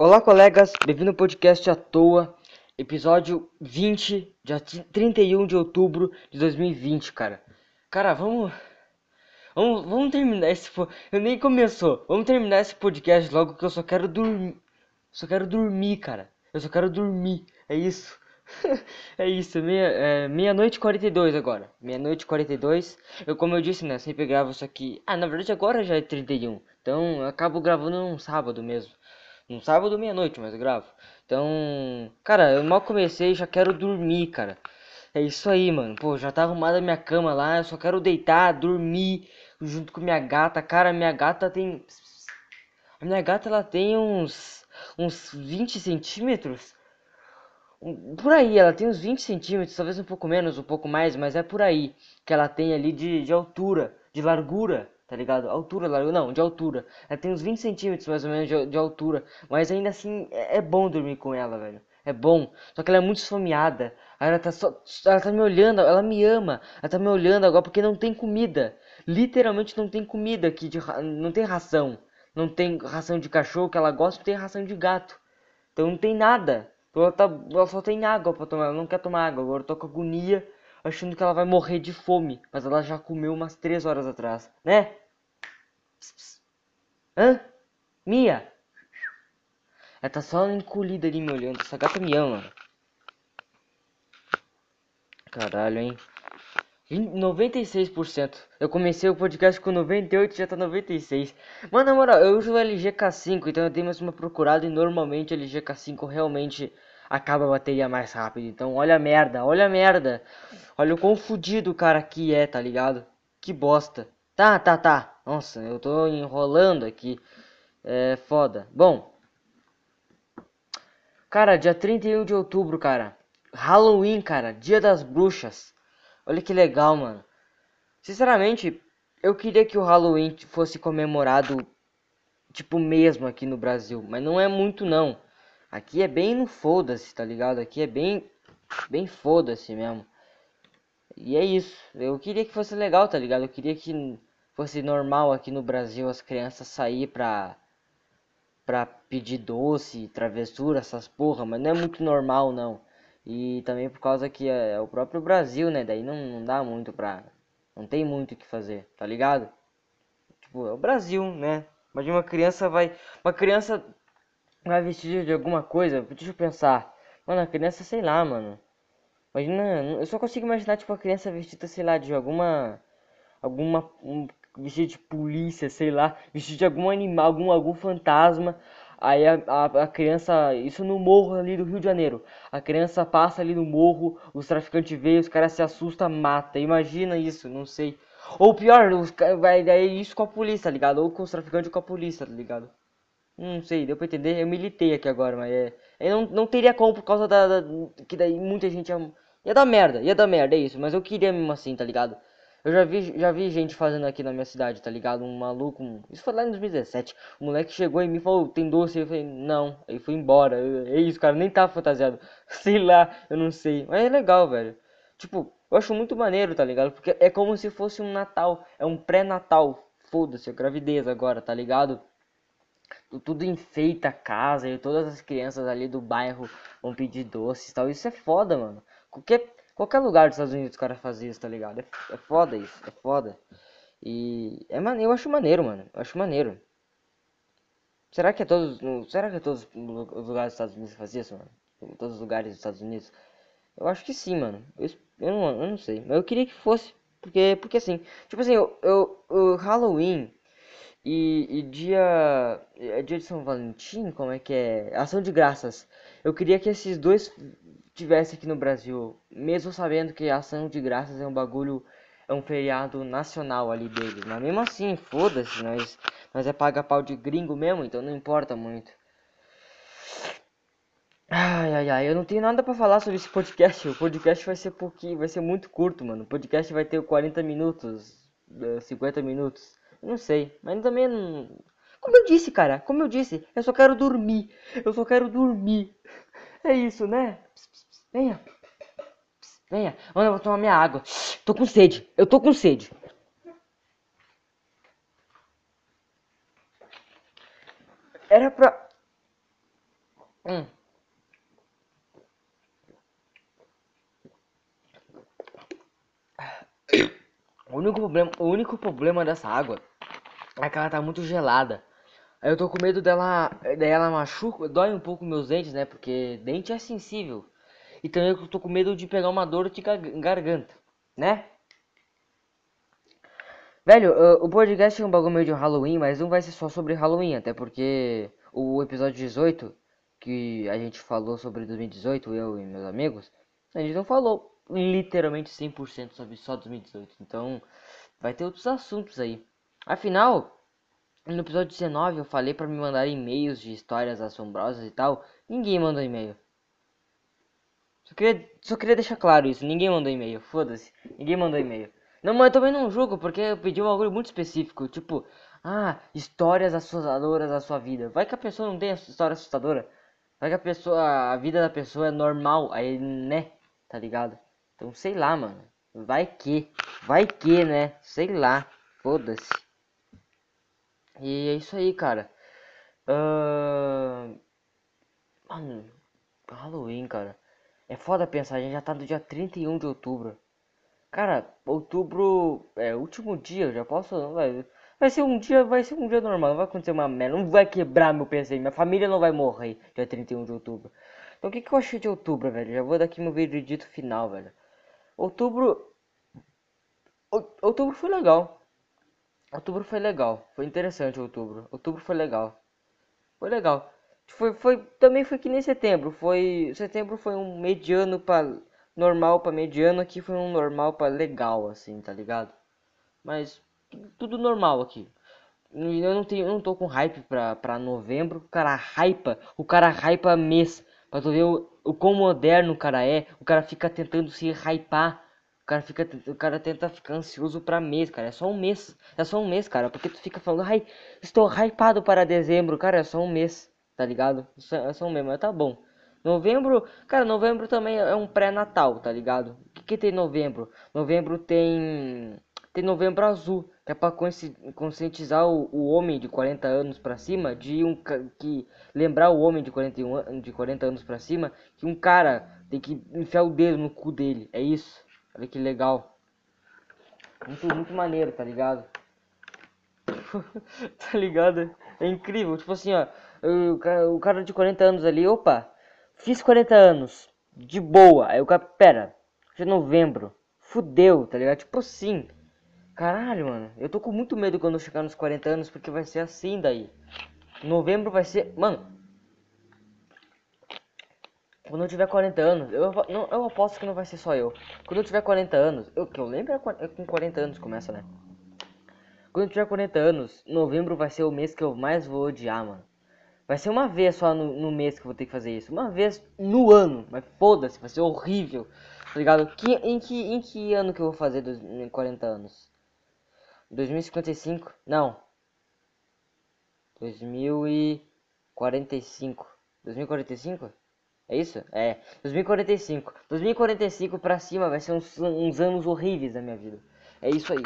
Olá, colegas, bem-vindo ao podcast à toa, episódio 20, dia 31 de outubro de 2020, cara. Cara, vamos. Vamos, vamos terminar esse. Eu nem começou. Vamos terminar esse podcast logo que eu só quero dormir. Só quero dormir, cara. Eu só quero dormir. É isso. é isso, meia, é, meia-noite e 42 agora. Meia-noite e 42. Eu, como eu disse, né? Sempre gravo isso aqui. Ah, na verdade agora já é 31. Então eu acabo gravando num sábado mesmo. Num sábado, meia-noite, mas eu gravo. Então, cara, eu mal comecei já quero dormir, cara. É isso aí, mano. Pô, já tá arrumada a minha cama lá. Eu só quero deitar, dormir junto com minha gata. Cara, minha gata tem. A minha gata ela tem uns. uns 20 centímetros por aí, ela tem uns 20 centímetros, talvez um pouco menos, um pouco mais, mas é por aí que ela tem ali de, de altura, de largura, tá ligado? Altura, largura, não, de altura. Ela tem uns 20 centímetros mais ou menos de, de altura, mas ainda assim é, é, bom dormir com ela, velho. É bom, só que ela é muito esfomeada. Ela tá só, ela tá me olhando, ela me ama. Ela tá me olhando agora porque não tem comida. Literalmente não tem comida aqui, de, não tem ração. Não tem ração de cachorro que ela gosta, não tem ração de gato. Então não tem nada. Ela, tá, ela só tem água pra tomar, ela não quer tomar água. Agora eu tô com agonia, achando que ela vai morrer de fome. Mas ela já comeu umas 3 horas atrás, né? Pss, pss. Hã? Mia? Ela tá só encolhida ali me olhando. Essa gata me ama. Caralho, hein? 96%. Eu comecei o podcast com 98 já tá 96. Mano, na moral, eu uso o LG K5, então eu dei mais uma procurada e normalmente o LG K5 realmente acaba a bateria mais rápido. Então, olha a merda, olha a merda. Olha o quão fudido o cara aqui é, tá ligado? Que bosta. Tá, tá, tá. Nossa, eu tô enrolando aqui. É foda. Bom. Cara, dia 31 de outubro, cara. Halloween, cara. Dia das bruxas. Olha que legal, mano. Sinceramente, eu queria que o Halloween fosse comemorado, tipo, mesmo aqui no Brasil. Mas não é muito, não. Aqui é bem no foda-se, tá ligado? Aqui é bem, bem foda-se mesmo. E é isso. Eu queria que fosse legal, tá ligado? Eu queria que fosse normal aqui no Brasil as crianças sair pra, pra pedir doce, travessura, essas porra. Mas não é muito normal, não. E também por causa que é, é o próprio Brasil, né? Daí não, não dá muito pra. Não tem muito o que fazer, tá ligado? Tipo, é o Brasil, né? Imagina uma criança vai. Uma criança vai vestir de alguma coisa. Deixa eu pensar. Mano, a criança, sei lá, mano. Imagina. Eu só consigo imaginar, tipo, a criança vestida, sei lá, de alguma. Alguma. Um, vestido de polícia, sei lá. Vestido de algum animal, algum, algum fantasma. Aí a, a, a, criança, isso no morro ali do Rio de Janeiro. A criança passa ali no morro, os traficantes veem, os caras se assustam, mata. Imagina isso, não sei. Ou pior, os, vai daí isso com a polícia, tá ligado? Ou com os traficantes com a polícia, tá ligado? Não sei, deu pra entender. Eu militei aqui agora, mas é. Eu não, não teria como por causa da, da. Que daí muita gente ia. Ia dar merda, ia dar merda, é isso. Mas eu queria mesmo assim, tá ligado? Eu já vi, já vi gente fazendo aqui na minha cidade, tá ligado? Um maluco, um... isso foi lá em 2017. O moleque chegou e falou, tem doce? Eu falei, não. Aí foi embora. É isso, cara, nem tava fantasiado. Sei lá, eu não sei. Mas é legal, velho. Tipo, eu acho muito maneiro, tá ligado? Porque é como se fosse um Natal. É um pré-Natal. Foda-se, a gravidez agora, tá ligado? Tudo enfeita a casa e todas as crianças ali do bairro vão pedir doces e tal. Isso é foda, mano. Qualquer Qualquer lugar dos Estados Unidos os caras fazem isso, tá ligado? É, é foda isso, é foda. E é maneiro, eu acho maneiro, mano. Eu acho maneiro. Será que é todos. Será que é todos os lugares dos Estados Unidos fazem isso, mano? Todos os lugares dos Estados Unidos? Eu acho que sim, mano. Eu, eu, não, eu não sei. Mas eu queria que fosse. Porque, porque assim, tipo assim, eu, eu, o Halloween e, e dia. É dia de São Valentim, como é que é? Ação de graças. Eu queria que esses dois tivesse aqui no Brasil, mesmo sabendo que ação de graças é um bagulho, é um feriado nacional ali deles, mas mesmo assim, foda-se, nós, nós é paga pau de gringo mesmo, então não importa muito. Ai, ai, ai, eu não tenho nada para falar sobre esse podcast. O podcast vai ser pouquinho, vai ser muito curto, mano. O podcast vai ter 40 minutos, 50 eh, minutos. Não sei, mas também não... Como eu disse, cara, como eu disse, eu só quero dormir. Eu só quero dormir. É isso, né? Venha. Venha. Ana, eu vou tomar minha água. Tô com sede. Eu tô com sede. Era pra. Hum. O único problema, o único problema dessa água é que ela tá muito gelada. Aí eu tô com medo dela, dela machuca, dói um pouco meus dentes, né? Porque dente é sensível. E também eu tô com medo de pegar uma dor de garganta, né? Velho, o podcast é um bagulho meio de Halloween, mas não vai ser só sobre Halloween, até porque o episódio 18, que a gente falou sobre 2018, eu e meus amigos, a gente não falou literalmente 100% sobre só 2018. Então, vai ter outros assuntos aí. Afinal, no episódio 19 eu falei para me mandar e-mails de histórias assombrosas e tal. Ninguém mandou e-mail. Só queria, só queria deixar claro isso. Ninguém mandou e-mail. Foda-se. Ninguém mandou e-mail. Não, mas eu também não julgo, porque eu pedi um bagulho muito específico. Tipo, ah, histórias assustadoras da sua vida. Vai que a pessoa não tem história assustadora. Vai que a pessoa, a vida da pessoa é normal. Aí, né? Tá ligado? Então, sei lá, mano. Vai que. Vai que, né? Sei lá. Foda-se. E é isso aí, cara. Uh... Mano, Halloween, cara. É foda pensar, a gente já tá no dia 31 de outubro. Cara, outubro é último dia, eu já posso. Vai, vai ser um dia, vai ser um dia normal, não vai acontecer uma merda, não vai quebrar meu PC, minha família não vai morrer dia 31 de outubro. Então o que, que eu achei de outubro, velho? Já vou daqui meu vídeo dito final, velho. Outubro. Outubro foi legal. Outubro foi legal. Foi interessante outubro. Outubro foi legal. Foi legal. Foi, foi, também foi que nem setembro. Foi. Setembro foi um mediano para normal para mediano. Aqui foi um normal para legal, assim, tá ligado? Mas tudo normal aqui. Eu não tenho, eu não tô com hype pra, pra novembro. O cara hypa, o cara hypa mês. Pra tu ver o, o quão moderno o cara é, o cara fica tentando se hypar. Cara, fica, o cara tenta ficar ansioso pra mês, cara. É só um mês. É só um mês, cara. Porque tu fica falando, ai, estou hypado para dezembro. Cara, é só um mês, tá ligado? É só um mês, mas tá bom. Novembro, cara, novembro também é um pré-natal, tá ligado? O que, que tem novembro? Novembro tem. Tem novembro azul que é para conscientizar o, o, homem de 40 anos para cima de um que lembrar o homem de 41 de 40 anos para cima que um cara tem que enfiar o dedo no cu dele. É isso. Olha que legal. Muito muito maneiro, tá ligado? tá ligado? É incrível. Tipo assim, ó, o cara, o cara de 40 anos ali, opa, fiz 40 anos, de boa. Aí o cara, pera, é novembro. Fudeu, tá ligado? Tipo assim. Caralho, mano. Eu tô com muito medo quando eu chegar nos 40 anos, porque vai ser assim daí. Novembro vai ser. Mano. Quando eu tiver 40 anos, eu, não, eu aposto que não vai ser só eu. Quando eu tiver 40 anos, eu, que eu lembro é, é com 40 anos começa, né? Quando eu tiver 40 anos, novembro vai ser o mês que eu mais vou odiar, mano. Vai ser uma vez só no, no mês que eu vou ter que fazer isso. Uma vez no ano. Mas foda-se, vai ser horrível. Tá ligado? Que, em, que, em que ano que eu vou fazer em 40 anos? 2055, não. 2045. 2045? É isso? É, 2045. 2045 pra cima vai ser uns, uns anos horríveis da minha vida. É isso aí.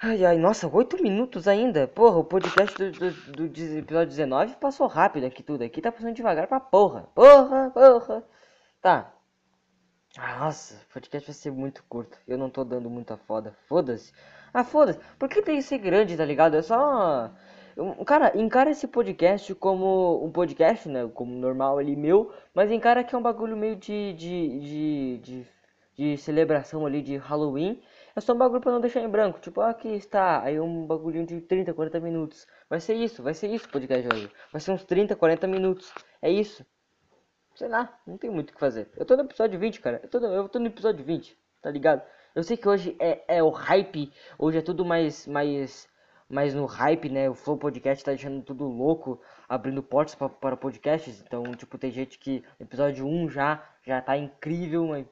Ai, ai, nossa, 8 minutos ainda. Porra, o podcast do, do, do, episódio 19 passou rápido aqui tudo. Aqui tá passando devagar pra porra. Porra, porra. Tá. Nossa, o podcast vai ser muito curto. Eu não tô dando muita foda. Foda-se. Ah, foda-se. Por que tem que ser grande, tá ligado? É só. Cara, encara esse podcast como um podcast, né? Como normal ali meu, mas encara que é um bagulho meio de, de, de, de, de celebração ali de Halloween. É só um bagulho pra não deixar em branco. Tipo, ah, aqui está. Aí um bagulhinho de 30, 40 minutos. Vai ser isso, vai ser isso o podcast hoje. Vai ser uns 30, 40 minutos. É isso. Sei lá, não tem muito o que fazer. Eu tô no episódio 20, cara. Eu tô no, eu tô no episódio 20, tá ligado? Eu sei que hoje é, é o hype, hoje é tudo mais, mais, mais no hype, né? O Flow Podcast tá deixando tudo louco, abrindo portas para podcasts. Então, tipo, tem gente que episódio 1 já, já tá incrível, mas...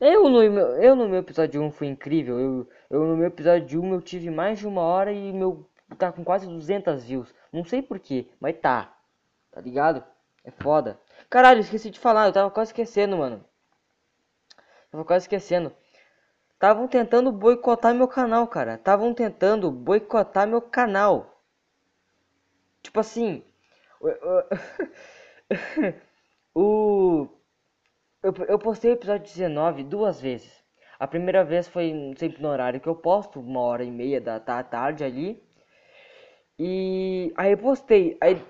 Eu no, eu no meu episódio 1 foi incrível. Eu, eu no meu episódio 1 eu tive mais de uma hora e meu tá com quase 200 views. Não sei porquê, mas tá. Tá ligado? É foda. Caralho, esqueci de falar, eu tava quase esquecendo, mano. Tava quase esquecendo. Estavam tentando boicotar meu canal, cara. Estavam tentando boicotar meu canal. Tipo assim, o. Eu, eu postei o episódio 19 duas vezes. A primeira vez foi sempre no horário que eu posto, uma hora e meia da tarde ali. E aí eu postei. Aí.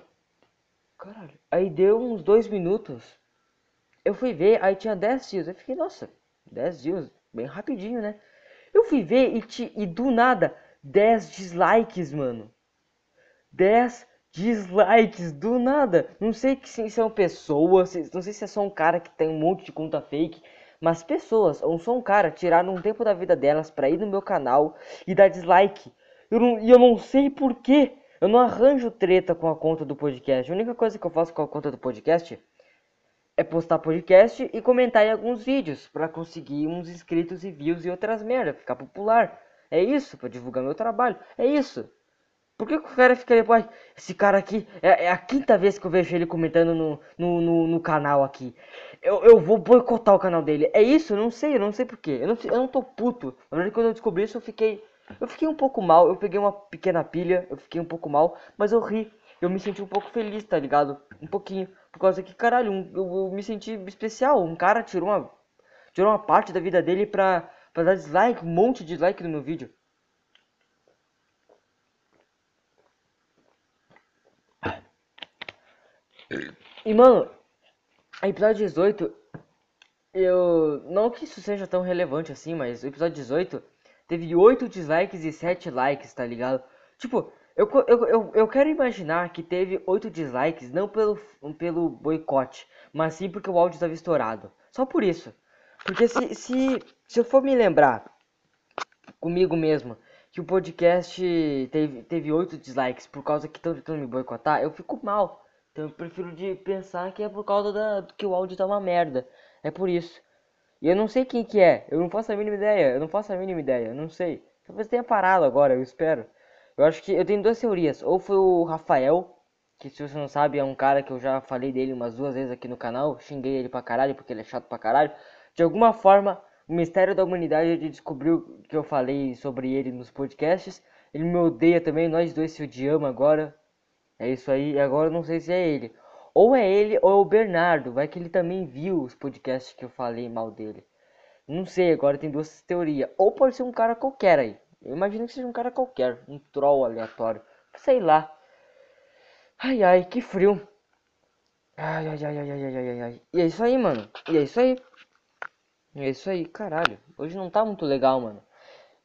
Caralho. Aí deu uns dois minutos. Eu fui ver, aí tinha 10 views. Eu fiquei, nossa, 10 views, bem rapidinho, né? Eu fui ver e, te, e do nada, 10 dislikes, mano. 10 dislikes do nada. Não sei que se são pessoas, não sei se é só um cara que tem um monte de conta fake, mas pessoas, ou só um cara tiraram um tempo da vida delas para ir no meu canal e dar dislike. Eu não, e eu não sei porquê. Eu não arranjo treta com a conta do podcast. A única coisa que eu faço com a conta do podcast é postar podcast e comentar em alguns vídeos para conseguir uns inscritos e views e outras merda, ficar popular. É isso, para divulgar meu trabalho. É isso. Por que, que o cara fica depois? Esse cara aqui é, é, a quinta vez que eu vejo ele comentando no, no, no, no, canal aqui. Eu, eu vou boicotar o canal dele. É isso? Eu não sei, eu não sei porquê. Eu não, eu não tô puto. Na verdade, quando eu descobri isso, eu fiquei. Eu fiquei um pouco mal. Eu peguei uma pequena pilha. Eu fiquei um pouco mal. Mas eu ri. Eu me senti um pouco feliz, tá ligado? Um pouquinho. Por causa que, caralho, um, eu, eu, me senti especial. Um cara tirou uma, tirou uma parte da vida dele pra, pra dar dislike, um monte de dislike no meu vídeo. E, mano, episódio 18, eu... Não que isso seja tão relevante assim, mas o episódio 18 teve 8 dislikes e 7 likes, tá ligado? Tipo, eu, eu, eu, eu quero imaginar que teve 8 dislikes, não pelo, pelo boicote, mas sim porque o áudio estava estourado. Só por isso. Porque se, se, se eu for me lembrar comigo mesmo que o podcast teve, teve 8 dislikes por causa que estão tentando me boicotar, eu fico mal. Então eu prefiro de pensar que é por causa da, que o áudio tá uma merda. É por isso. E eu não sei quem que é. Eu não faço a mínima ideia. Eu não faço a mínima ideia. Eu não sei. Talvez tenha parado agora, eu espero. Eu acho que eu tenho duas teorias. Ou foi o Rafael, que se você não sabe é um cara que eu já falei dele umas duas vezes aqui no canal. Xinguei ele pra caralho porque ele é chato pra caralho. De alguma forma, o mistério da humanidade descobriu que eu falei sobre ele nos podcasts. Ele me odeia também, nós dois se odiamos agora. É isso aí, agora eu não sei se é ele. Ou é ele ou é o Bernardo, vai que ele também viu os podcasts que eu falei mal dele. Não sei, agora tem duas teorias. Ou pode ser um cara qualquer aí. Eu imagino que seja um cara qualquer, um troll aleatório. Sei lá. Ai ai, que frio. Ai ai ai ai ai ai ai. E é isso aí, mano. E é isso aí. E é isso aí, caralho. Hoje não tá muito legal, mano.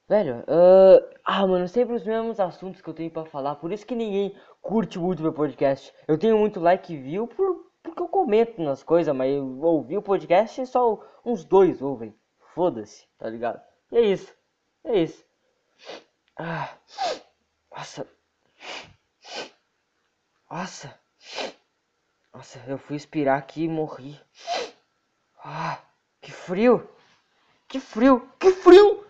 Velho, uh... ah, mano, sempre os mesmos assuntos que eu tenho pra falar. Por isso que ninguém curte muito meu podcast. Eu tenho muito like e view por... porque eu comento nas coisas, mas eu ouvi o podcast e só uns dois ouvem. Foda-se, tá ligado? E é isso. É isso. Ah, nossa. Nossa. Nossa, eu fui expirar aqui e morri. Ah, que frio. Que frio. Que frio.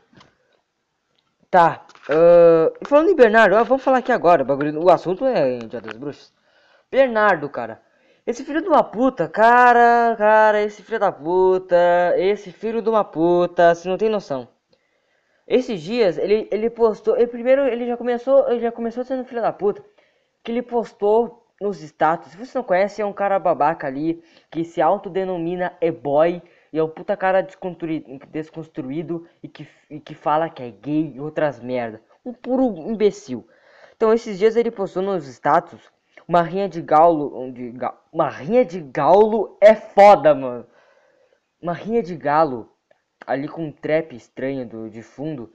Tá. Uh, falando em Bernardo, vamos falar aqui agora. Bagulho, o assunto é Dia das Bruxas. Bernardo, cara. Esse filho de uma puta, cara, cara, esse filho da puta, esse filho de uma puta, você não tem noção. Esses dias ele, ele postou. Ele, primeiro ele já começou. Ele já começou sendo filho da puta. Que ele postou nos status. Se você não conhece, é um cara babaca ali. Que se autodenomina e-boy. E é um puta cara desconstruído, desconstruído e, que, e que fala que é gay e outras merda. Um puro imbecil. Então esses dias ele postou nos status uma rinha de galo. De, uma rinha de galo é foda, mano. Uma rinha de galo ali com um trap estranho do, de fundo.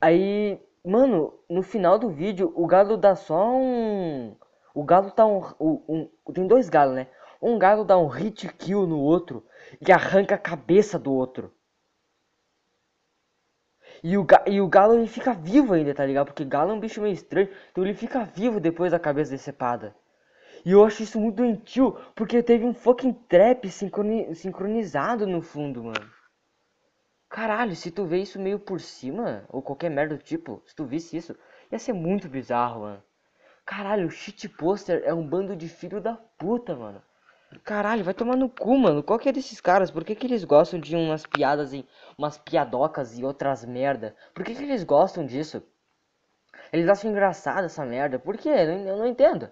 Aí, mano, no final do vídeo, o galo dá só um. O galo tá um. um, tem dois galos, né? Um galo dá um hit kill no outro e arranca a cabeça do outro. E o, e o galo ele fica vivo ainda, tá ligado? Porque galo é um bicho meio estranho, então ele fica vivo depois da cabeça decepada. E eu acho isso muito doentio, porque teve um fucking trap sincronizado no fundo, mano. Caralho, se tu vê isso meio por cima, ou qualquer merda do tipo, se tu visse isso, ia ser muito bizarro, mano. Caralho, o shitposter é um bando de filho da puta, mano. Caralho, vai tomar no cu, mano. Qual que é desses caras? Por que, que eles gostam de umas piadas em. umas piadocas e outras merda? Por que, que eles gostam disso? Eles acham engraçado essa merda. Por quê? Eu não, eu não entendo.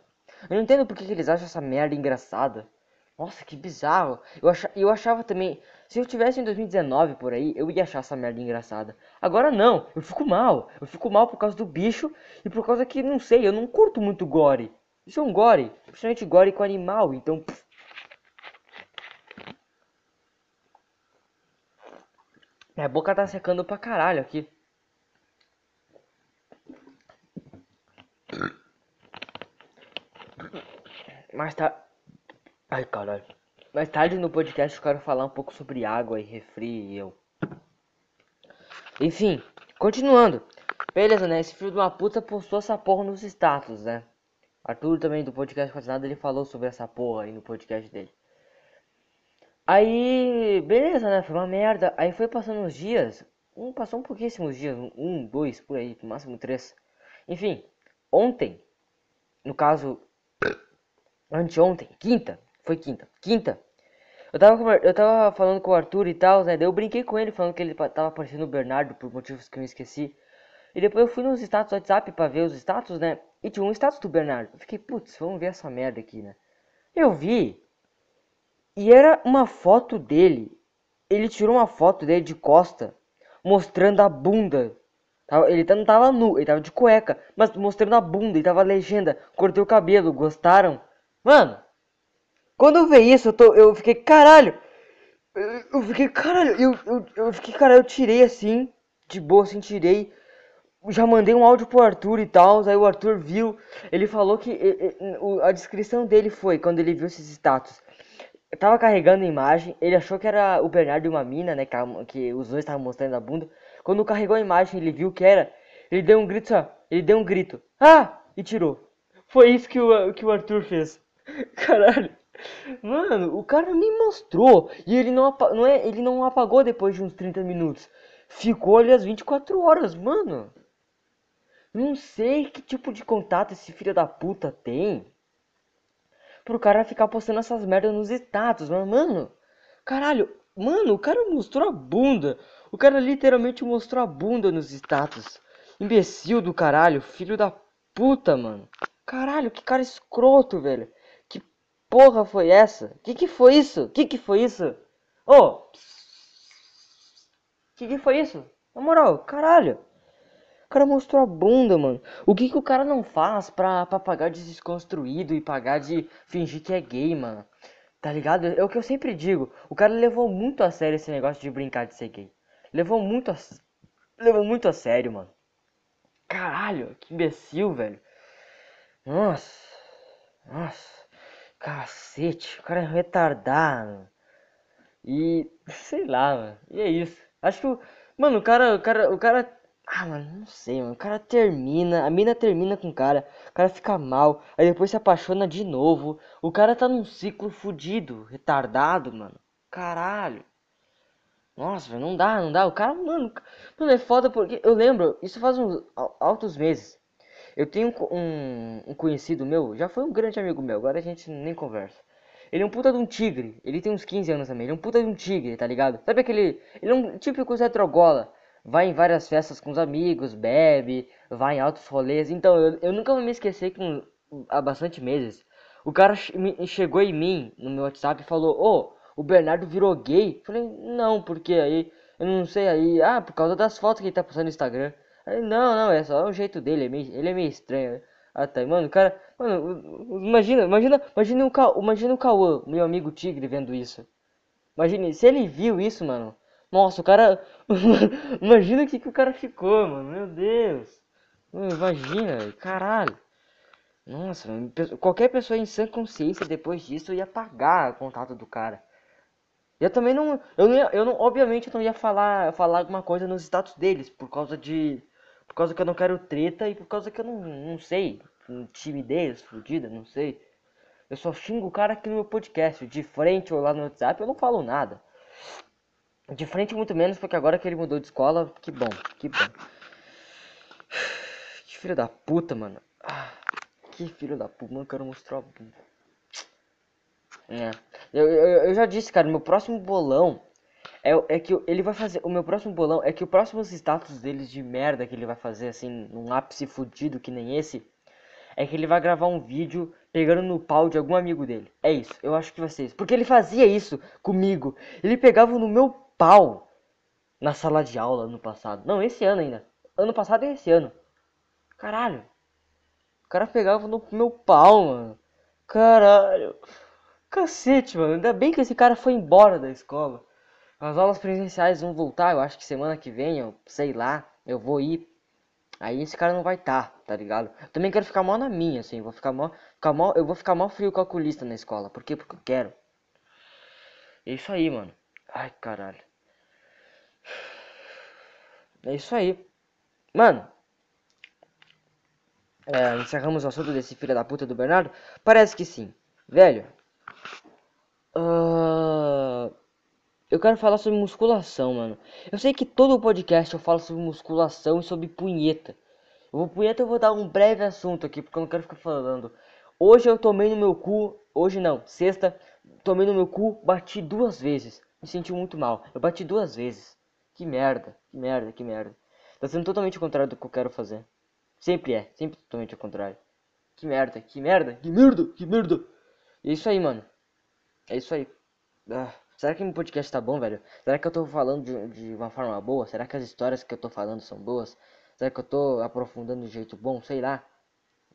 Eu não entendo porque que eles acham essa merda engraçada. Nossa, que bizarro. Eu, ach... eu achava também. Se eu tivesse em 2019 por aí, eu ia achar essa merda engraçada. Agora não, eu fico mal. Eu fico mal por causa do bicho e por causa que, não sei, eu não curto muito gore. Isso é um gore, principalmente gore com animal, então. Pff. Minha boca tá secando pra caralho aqui. Mas tá. Ai, caralho. Mais tarde no podcast eu quero falar um pouco sobre água e refri e eu. Enfim, continuando. Beleza, né? Esse filho de uma puta postou essa porra nos status, né? Arthur também do podcast Quase ele falou sobre essa porra aí no podcast dele. Aí, beleza, né? Foi uma merda. Aí foi passando uns dias. Um, passou um pouquíssimos dias. Um, dois, por aí, no máximo três. Enfim, ontem, no caso, anteontem, quinta, foi quinta. Quinta. Eu tava, eu tava falando com o Arthur e tal, né? Daí eu brinquei com ele falando que ele tava parecendo o Bernardo por motivos que eu esqueci. E depois eu fui nos status do WhatsApp pra ver os status, né? E tinha um status do Bernardo. Eu fiquei, putz, vamos ver essa merda aqui, né? Eu vi. E era uma foto dele. Ele tirou uma foto dele de costa, mostrando a bunda. Ele não tava nu, ele tava de cueca, mas mostrando a bunda, e tava legenda, cortei o cabelo, gostaram? Mano, quando eu vi isso, eu, tô, eu fiquei, caralho. Eu fiquei, caralho, eu, eu, eu fiquei, caralho, eu tirei assim, de boa, assim, tirei. Já mandei um áudio pro Arthur e tal, aí o Arthur viu. Ele falou que a descrição dele foi, quando ele viu esses status. Eu tava carregando a imagem, ele achou que era o Bernardo e uma mina, né, que, que os dois estavam mostrando a bunda. Quando carregou a imagem, ele viu que era, ele deu um grito, só, ele deu um grito. Ah! E tirou. Foi isso que o, que o Arthur fez. Caralho. Mano, o cara me mostrou e ele não, não é, ele não apagou depois de uns 30 minutos. Ficou ali as 24 horas, mano. Não sei que tipo de contato esse filho da puta tem. Pro cara ficar postando essas merdas nos status, mas, mano. Caralho, mano, o cara mostrou a bunda. O cara literalmente mostrou a bunda nos status. Imbecil do caralho, filho da puta, mano. Caralho, que cara escroto, velho porra foi essa? Que que foi isso? Que que foi isso? Ô! Oh. Que que foi isso? Na moral, caralho. O cara mostrou a bunda, mano. O que que o cara não faz pra, pra pagar de desconstruído e pagar de fingir que é gay, mano? Tá ligado? É o que eu sempre digo. O cara levou muito a sério esse negócio de brincar de ser gay. Levou muito a... Levou muito a sério, mano. Caralho, que imbecil, velho. Nossa. Nossa. Cacete, o cara é retardado. E sei lá, mano. E é isso. Acho que, mano, o cara, o cara, o cara, ah, mano, não sei, mano. O cara termina, a mina termina com o cara, o cara fica mal, aí depois se apaixona de novo. O cara tá num ciclo fudido, retardado, mano. Caralho. Nossa, não dá, não dá. O cara, mano, mano, é foda porque eu lembro, isso faz uns altos meses. Eu tenho um, um, conhecido meu, já foi um grande amigo meu, agora a gente nem conversa. Ele é um puta de um tigre, ele tem uns 15 anos também, ele é um puta de um tigre, tá ligado? Sabe aquele. Ele é um típico Zé Trogola, vai em várias festas com os amigos, bebe, vai em altos rolês. Então eu, eu nunca vou me esquecer que um, há bastante meses o cara chegou em mim no meu WhatsApp e falou: Ô, oh, o Bernardo virou gay? Falei: Não, porque aí, eu não sei aí, ah, por causa das fotos que ele tá postando no Instagram. Não, não, é só o jeito dele, é meio, ele é meio estranho. Né? Ah tá, mano, o cara. Mano, imagina, imagina, imagina o, Ca, imagina o Cauã, meu amigo Tigre, vendo isso. Imagine, se ele viu isso, mano. Nossa, o cara. imagina o que, que o cara ficou, mano. Meu Deus. Imagina, caralho. Nossa, qualquer pessoa em sã consciência depois disso ia pagar o contato do cara. Eu também não. Eu não, ia, eu não obviamente eu não ia falar, falar alguma coisa nos status deles, por causa de por causa que eu não quero treta e por causa que eu não, não sei. Timidez, fudida, não sei. Eu só xingo o cara aqui no meu podcast. De frente ou lá no WhatsApp eu não falo nada. De frente muito menos, porque agora que ele mudou de escola, que bom, que bom. Que filho da puta, mano. Que filho da puta, mano, quero mostrar a bunda. É. Eu, eu, eu já disse, cara, meu próximo bolão é, é que ele vai fazer. O meu próximo bolão é que o próximo status deles de merda que ele vai fazer, assim, num ápice fudido que nem esse. É que ele vai gravar um vídeo pegando no pau de algum amigo dele. É isso, eu acho que vai ser isso. Porque ele fazia isso comigo. Ele pegava no meu pau na sala de aula ano passado. Não, esse ano ainda. Ano passado e esse ano. Caralho. O cara pegava no meu pau, mano. Caralho. Cacete, mano. Ainda bem que esse cara foi embora da escola. As aulas presenciais vão voltar, eu acho que semana que vem, eu sei lá, eu vou ir. Aí esse cara não vai estar, tá, tá ligado? Também quero ficar mal na minha, assim, vou ficar mal, ficar mal, eu vou ficar mal frio calculista na escola. Por quê? Porque eu quero. É isso aí, mano. Ai, caralho. É isso aí. Mano. É, encerramos o assunto desse filho da puta do Bernardo? Parece que sim. Velho. Uh, eu quero falar sobre musculação, mano. Eu sei que todo podcast eu falo sobre musculação e sobre punheta. Eu vou punheta eu vou dar um breve assunto aqui, porque eu não quero ficar falando. Hoje eu tomei no meu cu, hoje não, sexta, tomei no meu cu, bati duas vezes. Me senti muito mal. Eu bati duas vezes. Que merda, que merda, que merda. Tá sendo totalmente o contrário do que eu quero fazer. Sempre é, sempre totalmente o contrário. Que merda, que merda, que merda, que merda. é isso aí, mano. É isso aí. Ah, será que meu podcast tá bom, velho? Será que eu tô falando de, de uma forma boa? Será que as histórias que eu tô falando são boas? Será que eu tô aprofundando de jeito bom? Sei lá.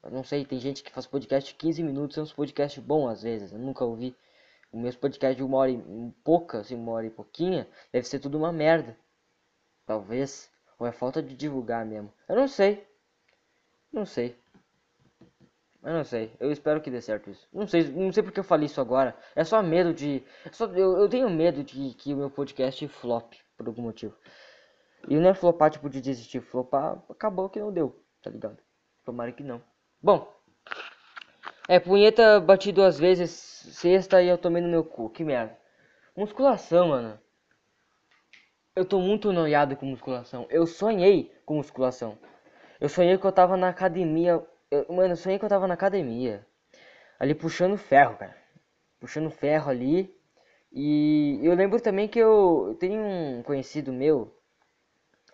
Eu não sei, tem gente que faz podcast de 15 minutos, é uns podcasts bons às vezes. Eu nunca ouvi. O meu podcast de uma hora e pouca, assim, uma hora e pouquinha, deve ser tudo uma merda. Talvez. Ou é falta de divulgar mesmo. Eu não sei. Não sei. Eu não sei. Eu espero que dê certo isso. Não sei, não sei porque eu falei isso agora. É só medo de. É só, eu, eu tenho medo de que o meu podcast flop por algum motivo. E não é flopar tipo de desistir. Flopar acabou que não deu, tá ligado? Tomara que não. Bom. É, punheta bati duas vezes sexta e eu tomei no meu cu. Que merda. Musculação, mano. Eu tô muito noiado com musculação. Eu sonhei com musculação. Eu sonhei que eu tava na academia. Eu, mano, eu sonhei que eu tava na academia. Ali puxando ferro, cara. Puxando ferro ali. E eu lembro também que eu tenho um conhecido meu.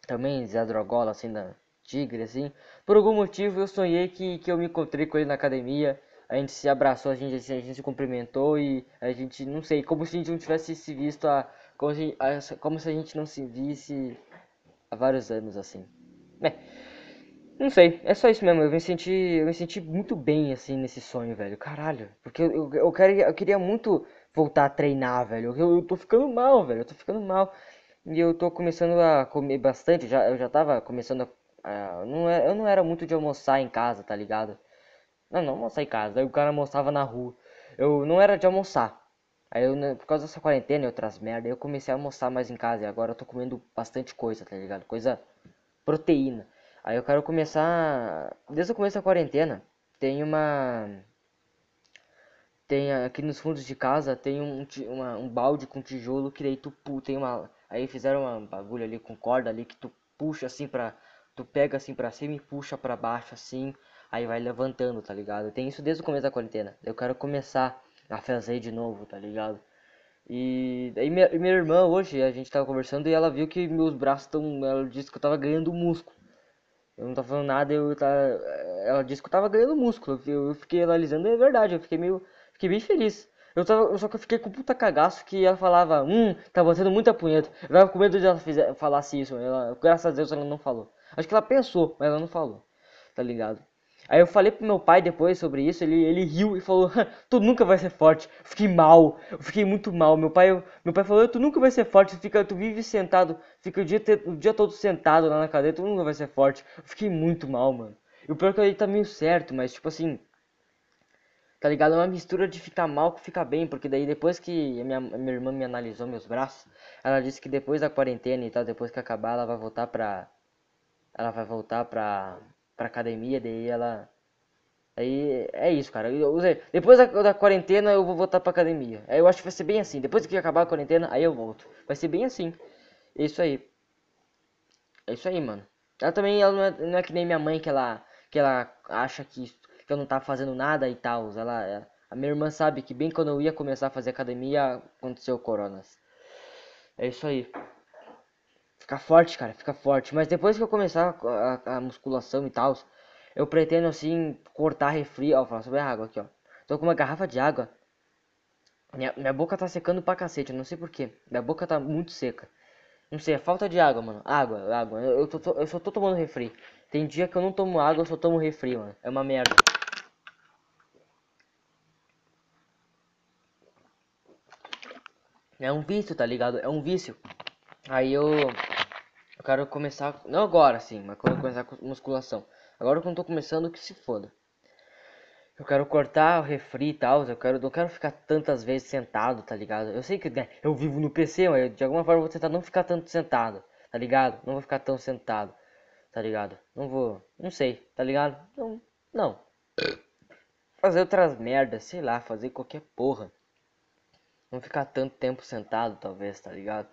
Também Zé Drogola, assim, da Tigre, assim. Por algum motivo eu sonhei que, que eu me encontrei com ele na academia. A gente se abraçou, a gente, a gente se cumprimentou e a gente, não sei, como se a gente não tivesse se visto há como se, como se a gente não se visse há vários anos assim. É, não sei, é só isso mesmo. Eu me senti, eu me senti muito bem assim nesse sonho, velho. Caralho, porque eu, eu, eu, queria, eu queria muito voltar a treinar, velho. Eu, eu tô ficando mal, velho. Eu tô ficando mal. E eu tô começando a comer bastante. Já, eu já tava começando a. a não é, eu não era muito de almoçar em casa, tá ligado? Não, não almoçar em casa. Aí o cara almoçava na rua. Eu não era de almoçar. Aí eu, né, por causa dessa quarentena e outras merda, eu comecei a almoçar mais em casa e agora eu tô comendo bastante coisa, tá ligado? Coisa proteína. Aí eu quero começar, desde o começo da quarentena, tem uma tem aqui nos fundos de casa tem um, uma, um balde com tijolo que daí tu tem uma aí fizeram uma bagulho ali com corda ali que tu puxa assim pra tu pega assim pra cima e puxa pra baixo assim aí vai levantando tá ligado tem isso desde o começo da quarentena eu quero começar a fazer de novo, tá ligado? E aí minha, minha irmã hoje, a gente tava conversando e ela viu que meus braços estão. Ela disse que eu tava ganhando músculo. Eu não tava falando nada, eu tava, ela disse que eu tava ganhando músculo. Eu, fiquei analisando, é verdade, eu fiquei meio. Fiquei bem feliz. Eu tava, só que eu fiquei com puta cagaço que ela falava, hum, tá botando muita punheta. Eu tava com medo de ela fizer, falasse isso. Ela, graças a Deus ela não falou. Acho que ela pensou, mas ela não falou. Tá ligado? Aí eu falei pro meu pai depois sobre isso, ele, ele riu e falou, tu nunca vai ser forte. Fiquei mal, fiquei muito mal. Meu pai, meu pai falou, tu nunca vai ser forte, tu, fica, tu vive sentado, fica o dia, o dia todo sentado lá na cadeira, tu nunca vai ser forte. Fiquei muito mal, mano. E o pior é que ele tá meio certo, mas tipo assim, tá ligado? É uma mistura de ficar mal com ficar bem, porque daí depois que a minha, minha irmã me analisou meus braços, ela disse que depois da quarentena e tal, depois que acabar, ela vai voltar pra. Ela vai voltar pra pra academia, daí ela. Aí é isso, cara. Eu, depois da, da, quarentena eu vou voltar pra academia. Aí eu acho que vai ser bem assim. Depois que acabar a quarentena, aí eu volto. Vai ser bem assim. É isso aí. É isso aí, mano. Ela também ela não, é, não é que nem minha mãe que ela, que ela acha que, que eu não tava fazendo nada e tal. Ela, ela, a minha irmã sabe que bem quando eu ia começar a fazer academia aconteceu o coronas. É isso aí. Ficar forte, cara, fica forte. Mas depois que eu começar a, a musculação e tal, eu pretendo assim cortar refri. Ó, falar sobre a água aqui, ó. Tô com uma garrafa de água. Minha, minha boca tá secando pra cacete, eu não sei porquê. Minha boca tá muito seca. Não sei, é falta de água, mano. Água, água. Eu, eu, tô, eu só tô tomando refri. Tem dia que eu não tomo água, eu só tomo refri, mano. É uma merda. É um vício, tá ligado? É um vício. Aí eu. Eu quero começar. Não agora, assim, mas quando eu começar com musculação. Agora que eu tô começando, que se foda. Eu quero cortar o refri e tal. Eu quero, não quero ficar tantas vezes sentado, tá ligado? Eu sei que né, eu vivo no PC, mas eu, de alguma forma eu vou tentar não ficar tanto sentado, tá ligado? Não vou ficar tão sentado, tá ligado? Não vou. Não sei, tá ligado? Não. Não. Fazer outras merdas, sei lá, fazer qualquer porra. Não ficar tanto tempo sentado, talvez, tá ligado?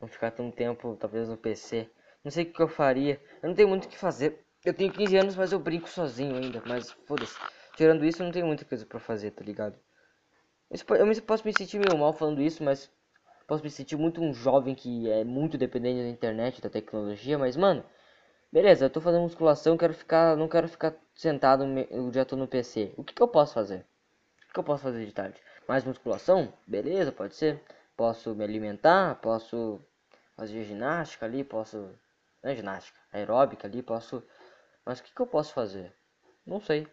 Não ficar tanto tempo, talvez, no PC. Não sei o que eu faria. Eu não tenho muito o que fazer. Eu tenho 15 anos, mas eu brinco sozinho ainda. Mas foda-se. Tirando isso, não tenho muita coisa pra fazer, tá ligado? Eu posso me sentir meio mal falando isso, mas posso me sentir muito um jovem que é muito dependente da internet, da tecnologia, mas mano, beleza, eu tô fazendo musculação, quero ficar, não quero ficar sentado o dia todo no PC. O que, que eu posso fazer? O que eu posso fazer de tarde? Mais musculação? Beleza, pode ser. Posso me alimentar, posso fazer ginástica ali, posso. Não é ginástica, aeróbica ali, posso. Mas o que, que eu posso fazer? Não sei.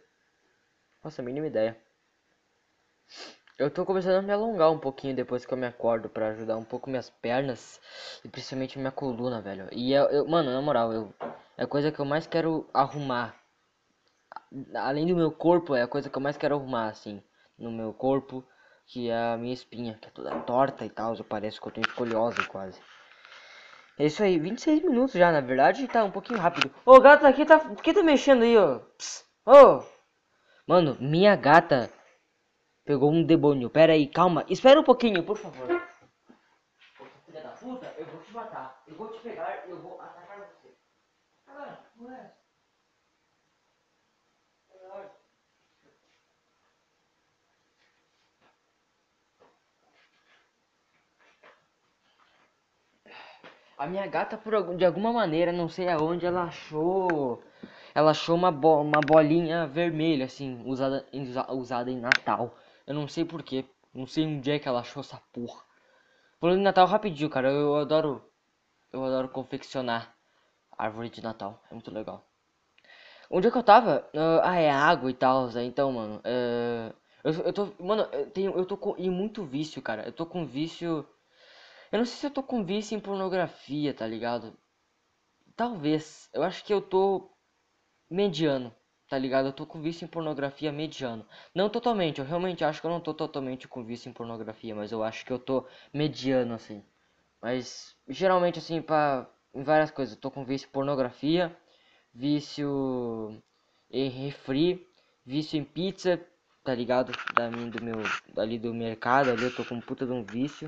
Nossa, a mínima ideia. Eu tô começando a me alongar um pouquinho depois que eu me acordo para ajudar um pouco minhas pernas e principalmente minha coluna, velho. E eu, eu, mano, na moral, eu é a coisa que eu mais quero arrumar. Além do meu corpo, é a coisa que eu mais quero arrumar assim, no meu corpo que é a minha espinha, que é toda torta e tal, parece que eu tenho escoliose quase. É isso aí, 26 minutos já, na verdade, tá um pouquinho rápido. Ô, gata aqui tá, por que tá mexendo aí, ó? Ô! Mano, minha gata pegou um demônio. Pera aí, calma, espera um pouquinho, por favor. Filha da puta, eu vou te matar. Eu vou te pegar e eu vou atacar você. Agora, ué. A minha gata, por de alguma maneira, não sei aonde, ela achou. Ela achou uma, bo uma bolinha vermelha, assim, usada, usada em Natal. Eu não sei porquê. Não sei onde é que ela achou essa porra. Falando em Natal rapidinho, cara. Eu, eu adoro. Eu adoro confeccionar árvore de Natal. É muito legal. Onde é que eu tava? Uh, ah, é água e tal. Então, mano. Uh, eu, eu tô. Mano, eu, tenho, eu tô com. E muito vício, cara. Eu tô com vício eu não sei se eu tô com vício em pornografia, tá ligado? Talvez. Eu acho que eu tô mediano, tá ligado? Eu tô com vício em pornografia mediano. Não totalmente, eu realmente acho que eu não tô totalmente com vício em pornografia, mas eu acho que eu tô mediano, assim. Mas, geralmente, assim, pra... Em várias coisas. Eu tô com vício em pornografia, vício em refri, vício em pizza, tá ligado? Da, do meu, ali do mercado, ali eu tô com puta de um vício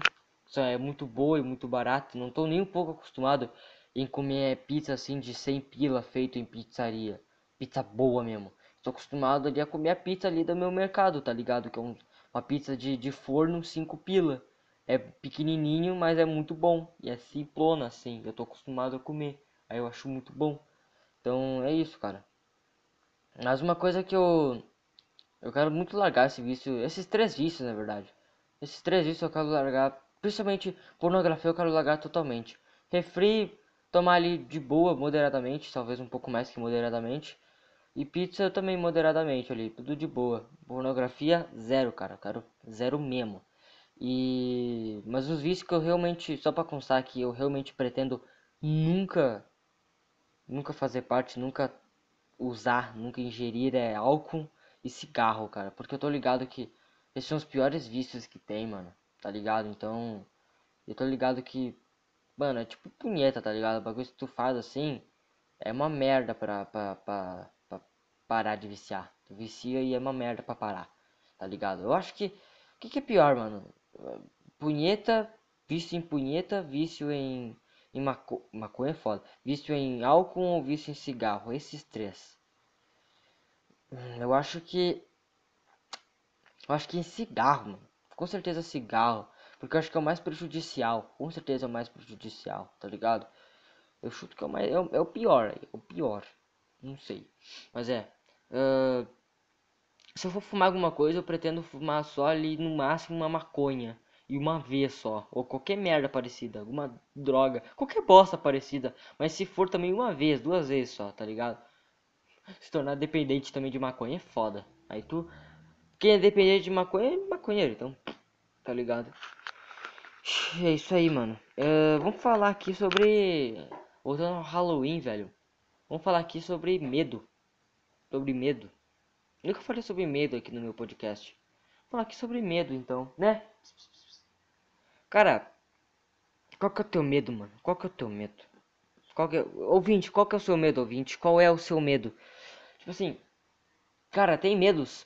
é muito boa e muito barato. Não estou nem um pouco acostumado em comer pizza assim de 100 pila feito em pizzaria. Pizza boa mesmo. Estou acostumado ali a comer a pizza ali do meu mercado, tá ligado? Que é um, uma pizza de, de forno 5 pila. É pequenininho, mas é muito bom. E é simplona assim. Eu tô acostumado a comer. Aí eu acho muito bom. Então é isso, cara. Mas uma coisa que eu eu quero muito largar esse vício, esses três vícios, na verdade. Esses três vícios eu quero largar Principalmente pornografia eu quero largar totalmente. Refri, tomar ali de boa, moderadamente, talvez um pouco mais que moderadamente. E pizza também moderadamente ali, tudo de boa. Pornografia, zero, cara. quero zero mesmo. E. Mas os vícios que eu realmente. Só pra constar que eu realmente pretendo nunca. Nunca fazer parte, nunca usar, nunca ingerir é álcool e cigarro, cara. Porque eu tô ligado que esses são os piores vícios que tem, mano tá ligado? Então, eu tô ligado que, mano, é tipo punheta, tá ligado? O bagulho que tu faz assim é uma merda pra, pra, pra, pra parar de viciar. Tu vicia e é uma merda pra parar, tá ligado? Eu acho que, o que, que é pior, mano? Punheta, vício em punheta, vício em, em maco, maconha é foda. Vício em álcool ou vício em cigarro, esses três. Hum, eu acho que. Eu acho que em cigarro, mano. Com certeza cigarro. Porque eu acho que é o mais prejudicial. Com certeza é o mais prejudicial, tá ligado? Eu chuto que é o, mais, é o, é o pior. É o pior. Não sei. Mas é. Uh, Se eu for fumar alguma coisa, eu pretendo fumar só ali no máximo uma maconha. E uma vez só. Ou qualquer merda parecida. Alguma droga. Qualquer bosta parecida. Mas se for também uma vez, duas vezes só, tá ligado? Se tornar dependente também de maconha é foda. Aí tu. Quem é dependente de maconha é maconheiro, então. Tá ligado? É isso aí, mano. Uh, vamos falar aqui sobre. Voltando ao Halloween, velho. Vamos falar aqui sobre medo. Sobre medo. Nunca falei sobre medo aqui no meu podcast. Vou falar aqui sobre medo, então, né? Cara, qual que é o teu medo, mano? Qual que é o teu medo? Qual que é... Ouvinte, qual que é o seu medo, ouvinte? Qual é o seu medo? Tipo assim, cara, tem medos.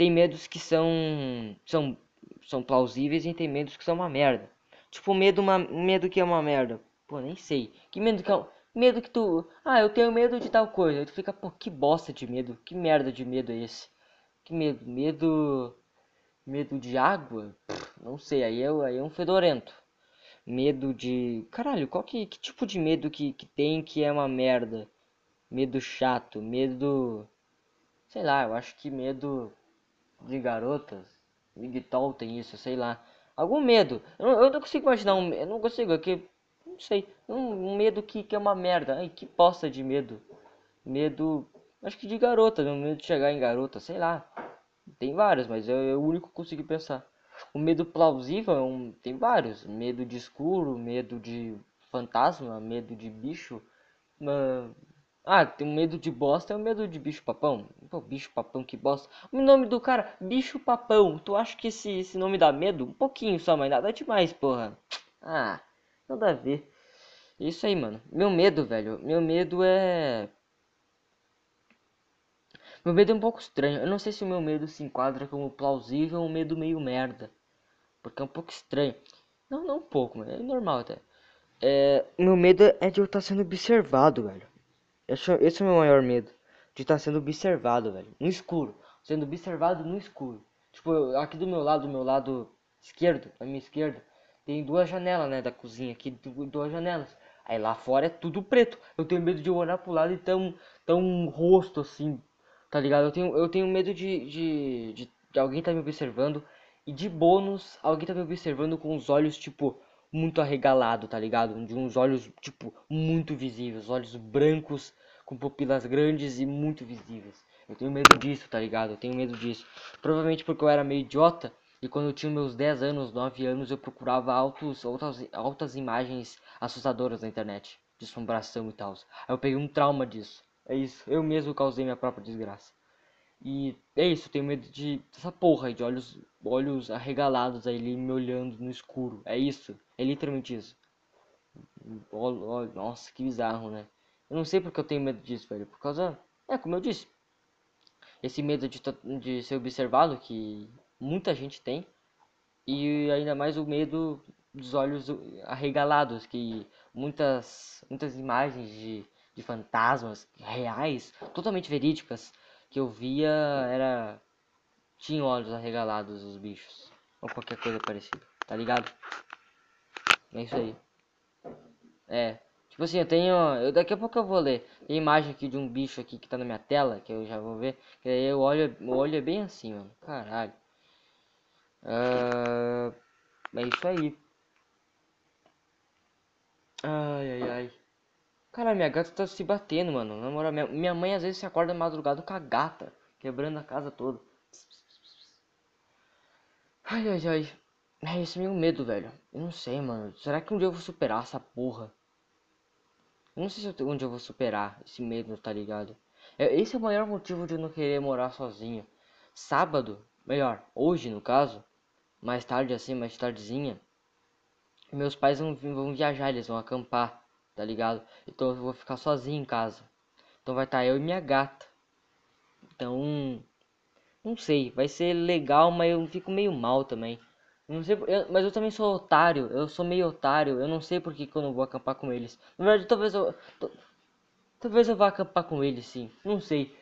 Tem medos que são são são plausíveis e tem medos que são uma merda. Tipo, medo uma medo que é uma merda. Pô, nem sei. Que medo que é medo que tu, ah, eu tenho medo de tal coisa. Aí tu fica, pô, que bosta de medo. Que merda de medo é esse? Que medo? Medo medo de água? Não sei, aí é, aí é um fedorento. Medo de. Caralho, qual que, que tipo de medo que, que tem que é uma merda? Medo chato, medo. Sei lá, eu acho que medo de garotas. Migtol tem isso, sei lá. Algum medo. Eu não, eu não consigo imaginar um. Eu não consigo, aqui. Não sei. Um, um medo que, que é uma merda. Ai, que posta de medo. Medo. Acho que de garota, né? Medo de chegar em garota, sei lá. Tem vários, mas é, é o único que consegui pensar. O medo plausível é um, tem vários. Medo de escuro, medo de fantasma, medo de bicho. Ah, tem um medo de bosta, é o medo de bicho papão. Pô, bicho papão, que bosta. O nome do cara, bicho papão. Tu acha que esse, esse nome dá medo? Um pouquinho só, mas nada demais, porra. Ah, nada a ver. Isso aí, mano. Meu medo, velho. Meu medo é meu medo é um pouco estranho. Eu não sei se o meu medo se enquadra como plausível ou um medo meio merda. Porque é um pouco estranho. Não, não um pouco, é normal até. É, meu medo é de eu estar sendo observado, velho. Esse, esse é o meu maior medo. De estar sendo observado, velho. No escuro. Sendo observado no escuro. Tipo, aqui do meu lado, do meu lado esquerdo, na minha esquerda, tem duas janelas, né, da cozinha aqui, duas janelas. Aí lá fora é tudo preto. Eu tenho medo de olhar pro lado e ter um, ter um rosto assim, Tá ligado? Eu tenho, eu tenho medo de, de, de, de alguém tá me observando. E de bônus, alguém tá me observando com os olhos, tipo, muito arregalado, tá ligado? De uns olhos, tipo, muito visíveis. Olhos brancos, com pupilas grandes e muito visíveis. Eu tenho medo disso, tá ligado? Eu tenho medo disso. Provavelmente porque eu era meio idiota. E quando eu tinha meus 10 anos, 9 anos, eu procurava altos, altas, altas imagens assustadoras na internet. De assombração e tal. Aí eu peguei um trauma disso. É isso, eu mesmo causei minha própria desgraça. E é isso, eu tenho medo de dessa porra de olhos, olhos arregalados aí me olhando no escuro. É isso, é literalmente isso. nossa, que bizarro, né? Eu não sei porque eu tenho medo disso, velho. Por causa, é como eu disse, esse medo de, de ser observado que muita gente tem. E ainda mais o medo dos olhos arregalados, que muitas, muitas imagens de de fantasmas reais, totalmente verídicas, que eu via era. Tinha olhos arregalados os bichos. Ou qualquer coisa parecida, tá ligado? É isso aí. É. Tipo assim, eu tenho. Eu, daqui a pouco eu vou ler. Tem imagem aqui de um bicho aqui que tá na minha tela, que eu já vou ver. Que aí eu olho, o olho é bem assim, mano. Caralho. Uh, é isso aí. Ai, ai, ai. Cara, minha gata tá se batendo, mano. Na moral, minha, minha mãe às vezes se acorda madrugada com a gata, quebrando a casa toda. Ai, ai, ai. É esse meu medo, velho. Eu não sei, mano. Será que um dia eu vou superar essa porra? Eu não sei se um dia eu vou superar esse medo, tá ligado? É, esse é o maior motivo de eu não querer morar sozinho. Sábado, melhor, hoje no caso, mais tarde assim, mais tardezinha, meus pais vão, vão viajar, eles vão acampar tá ligado? Então eu vou ficar sozinho em casa. Então vai estar tá eu e minha gata. Então, não sei, vai ser legal, mas eu fico meio mal também. Não sei, eu, mas eu também sou otário, eu sou meio otário, eu não sei por que, que eu não vou acampar com eles. Na verdade, talvez eu talvez eu vá acampar com eles, sim. Não sei.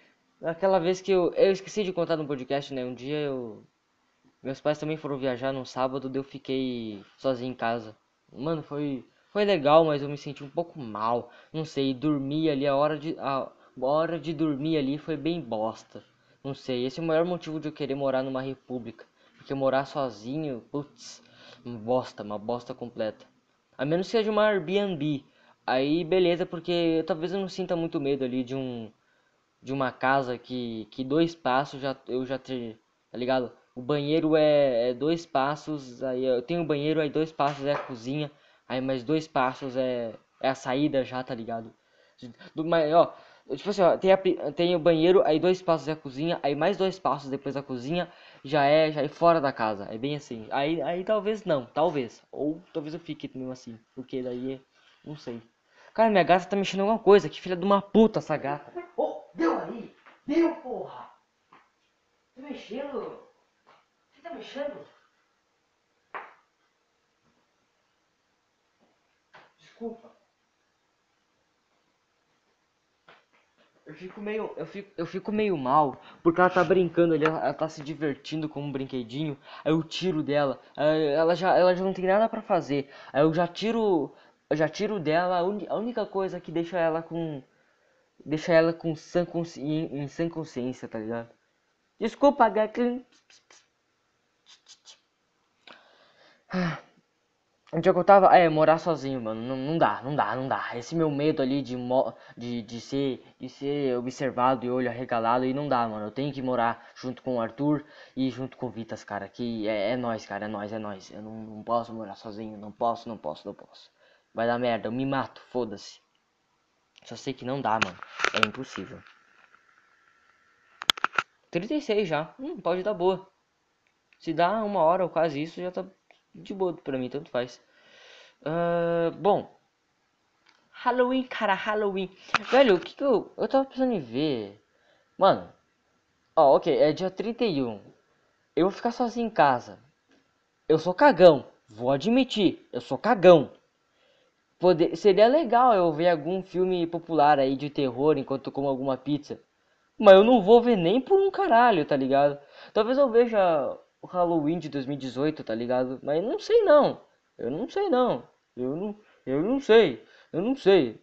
Aquela vez que eu eu esqueci de contar no podcast, né? Um dia eu meus pais também foram viajar no sábado, eu fiquei sozinho em casa. Mano, foi foi legal, mas eu me senti um pouco mal. Não sei, dormir ali, a hora de, a hora de dormir ali foi bem bosta. Não sei, esse é o maior motivo de eu querer morar numa república. Porque morar sozinho, putz, uma bosta, uma bosta completa. A menos que seja uma Airbnb. Aí beleza, porque talvez eu não sinta muito medo ali de um de uma casa que, que dois passos já eu já ter, tá ligado? O banheiro é, é dois passos, aí eu tenho banheiro, aí dois passos é a cozinha, aí mais dois passos é, é a saída já, tá ligado? Do, mas, ó, tipo assim, ó, tem, a, tem o banheiro, aí dois passos é a cozinha, aí mais dois passos depois da cozinha já é já é fora da casa, é bem assim. Aí, aí talvez não, talvez, ou talvez eu fique mesmo assim, porque daí não sei. Cara, minha gata tá mexendo em alguma coisa, que filha de uma puta essa gata. Oh, deu aí, deu porra. Tá mexendo? Você tá mexendo? Desculpa. Eu fico meio, eu fico, eu fico meio mal, porque ela tá brincando ali, ela, ela tá se divertindo com um brinquedinho, aí eu tiro dela, ela já, ela já não tem nada para fazer, aí eu já tiro, eu já tiro dela, a, un, a única coisa que deixa ela com, deixa ela com sã em, em sã consciência, tá ligado? Desculpa, Gatlin. Ah. Onde que eu tava? É, morar sozinho, mano. Não, não dá, não dá, não dá. Esse meu medo ali de, de, de, ser, de ser observado e olho arregalado e não dá, mano. Eu tenho que morar junto com o Arthur e junto com o Vitas, cara. Que é, é nós, cara. É nós, é nós. Eu não, não posso morar sozinho. Não posso, não posso, não posso. Vai dar merda. Eu me mato, foda-se. Só sei que não dá, mano. É impossível. 36 já. Hum, pode dar boa. Se dá uma hora ou quase isso, já tá de boa pra mim, tanto faz. Uh, bom. Halloween, cara, Halloween. Velho, o que, que eu. Eu tava pensando em ver. Mano. Ó, ok, é dia 31. Eu vou ficar sozinho em casa. Eu sou cagão. Vou admitir, eu sou cagão. Poder, seria legal eu ver algum filme popular aí de terror enquanto como alguma pizza. Mas eu não vou ver nem por um caralho, tá ligado? Talvez eu veja o Halloween de 2018, tá ligado? Mas não sei não. Eu não sei não. Eu não, eu não sei. Eu não sei.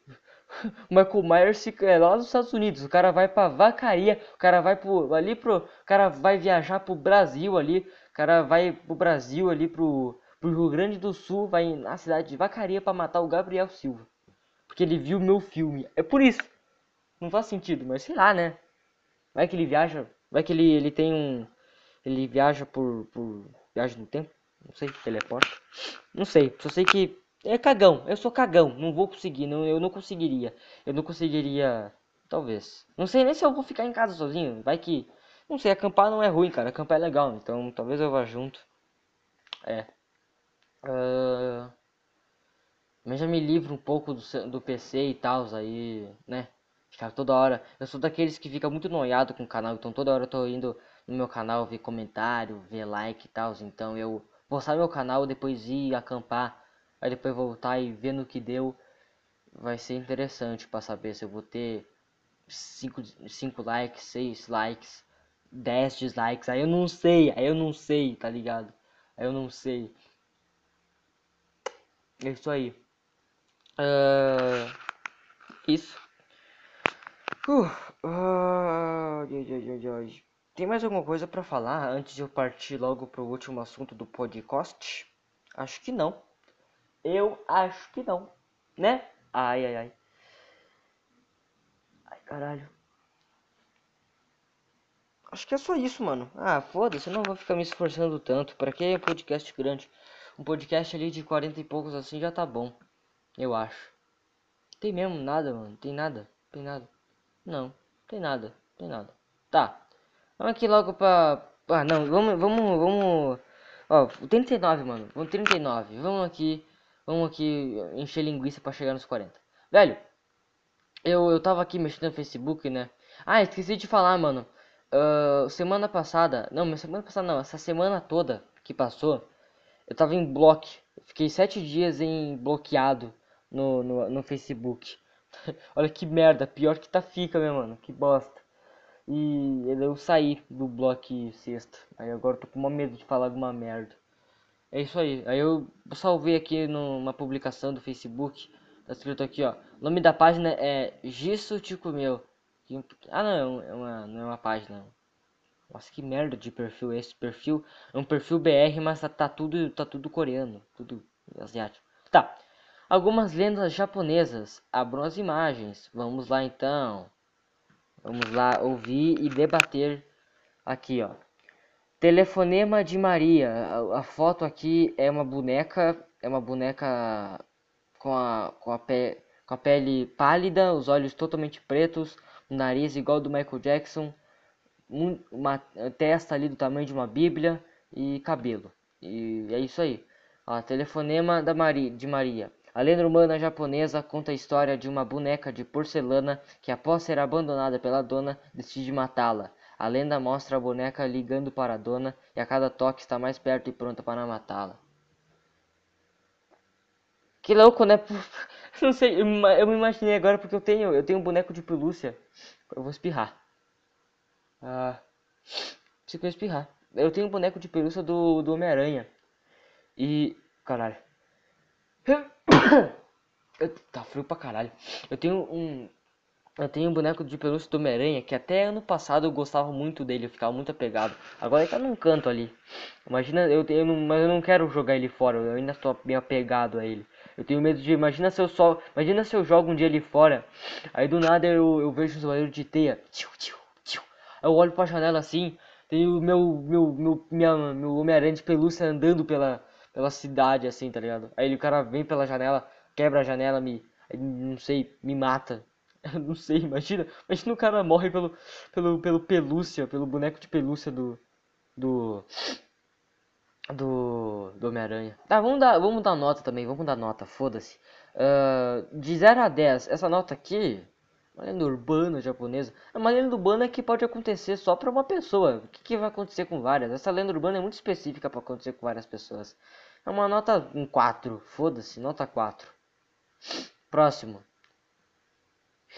O Michael Myers é lá nos Estados Unidos. O cara vai pra Vacaria. O cara vai pro, ali pro. O cara vai viajar pro Brasil ali. O cara vai pro Brasil ali pro, pro Rio Grande do Sul. Vai na cidade de Vacaria para matar o Gabriel Silva. Porque ele viu meu filme. É por isso. Não faz sentido, mas sei lá, né? Vai que ele viaja. Vai que ele, ele tem um ele viaja por, por viagem no tempo, não sei, teleporta, não sei, só sei que é cagão, eu sou cagão, não vou conseguir, não, eu não conseguiria, eu não conseguiria, talvez, não sei nem se eu vou ficar em casa sozinho, vai que, não sei, acampar não é ruim, cara, acampar é legal, então talvez eu vá junto, é, uh... mas já me livro um pouco do, do PC e tal, aí, né, ficar toda hora, eu sou daqueles que fica muito noiado com o canal, então toda hora eu tô indo no meu canal, ver comentário, ver like e tal. Então eu postar meu canal, depois ir acampar, aí depois voltar e ver no que deu. Vai ser interessante para saber se eu vou ter 5 cinco, likes, 6 likes, 10 dislikes. Aí eu não sei, aí eu não sei, tá ligado? Aí eu não sei. É isso aí. Uh, isso. Uh, uh, tem mais alguma coisa para falar antes de eu partir logo para o último assunto do podcast? Acho que não. Eu acho que não, né? Ai, ai, ai. Ai, caralho. Acho que é só isso, mano. Ah, foda-se, eu não vou ficar me esforçando tanto. Pra que é podcast grande? Um podcast ali de 40 e poucos assim já tá bom. Eu acho. Tem mesmo nada, mano. Tem nada. Tem nada. Não, tem nada. Tem nada. Tá. Vamos aqui logo pra... Ah, não, vamos, vamos, vamos... Ó, 39, mano. Vamos 39. Vamos aqui, vamos aqui encher linguiça pra chegar nos 40. Velho, eu, eu tava aqui mexendo no Facebook, né? Ah, esqueci de falar, mano. Uh, semana passada... Não, semana passada não. Essa semana toda que passou, eu tava em bloco. Fiquei sete dias em bloqueado no, no, no Facebook. Olha que merda. Pior que tá fica, meu mano. Que bosta. E eu saí do bloco sexta. Aí agora tô com uma medo de falar alguma merda. É isso aí. Aí eu salvei aqui numa publicação do Facebook. Tá escrito aqui, ó. O nome da página é Gisso Te Comeu. Ah, não, é uma, não é uma página. Nossa, que merda de perfil esse perfil. É um perfil BR, mas tá, tá tudo tá tudo coreano, tudo asiático. Tá. Algumas lendas japonesas. Abram as imagens. Vamos lá então. Vamos lá ouvir e debater aqui, ó. Telefonema de Maria. A, a, foto aqui é uma boneca, é uma boneca com a, com a, pe, com a pele pálida, os olhos totalmente pretos, o nariz igual do Michael Jackson, uma testa ali do tamanho de uma bíblia e cabelo. E é isso aí. A telefonema da Maria, de Maria. A lenda urbana japonesa conta a história de uma boneca de porcelana que, após ser abandonada pela dona, decide matá-la. A lenda mostra a boneca ligando para a dona e a cada toque está mais perto e pronta para matá-la. Que louco, né? Não sei, eu me imaginei agora porque eu tenho, eu tenho um boneco de pelúcia. Eu vou espirrar. Ah, preciso espirrar. Eu tenho um boneco de pelúcia do, do Homem-Aranha. E. Caralho. Eu, tá frio pra caralho. Eu tenho um, eu tenho um boneco de pelúcia do Homem-Aranha que até ano passado eu gostava muito dele, eu ficava muito apegado. Agora ele tá num canto ali. Imagina, eu, eu não, mas eu não quero jogar ele fora, eu ainda estou bem apegado a ele. Eu tenho medo de, imagina se eu só, imagina se eu jogo um dia ali fora, aí do nada eu, eu vejo os barulhos de teia. Eu olho pra janela assim, tem o meu, meu, meu, minha, meu Homem-Aranha de pelúcia andando pela, pela cidade assim, tá ligado? Aí o cara vem pela janela, quebra a janela, me, não sei, me mata. Não sei, imagina. Imagina o cara morre pelo, pelo, pelo pelúcia, pelo boneco de pelúcia do. Do. Do. Do Homem-Aranha. Tá, vamos dar, vamos dar nota também, vamos dar nota, foda-se. Uh, de 0 a 10, essa nota aqui. Uma lenda urbana japonesa. É uma lenda urbana que pode acontecer só para uma pessoa. O que, que, vai acontecer com várias? Essa lenda urbana é muito específica para acontecer com várias pessoas. É uma nota um 4. Foda-se, nota 4. Próximo.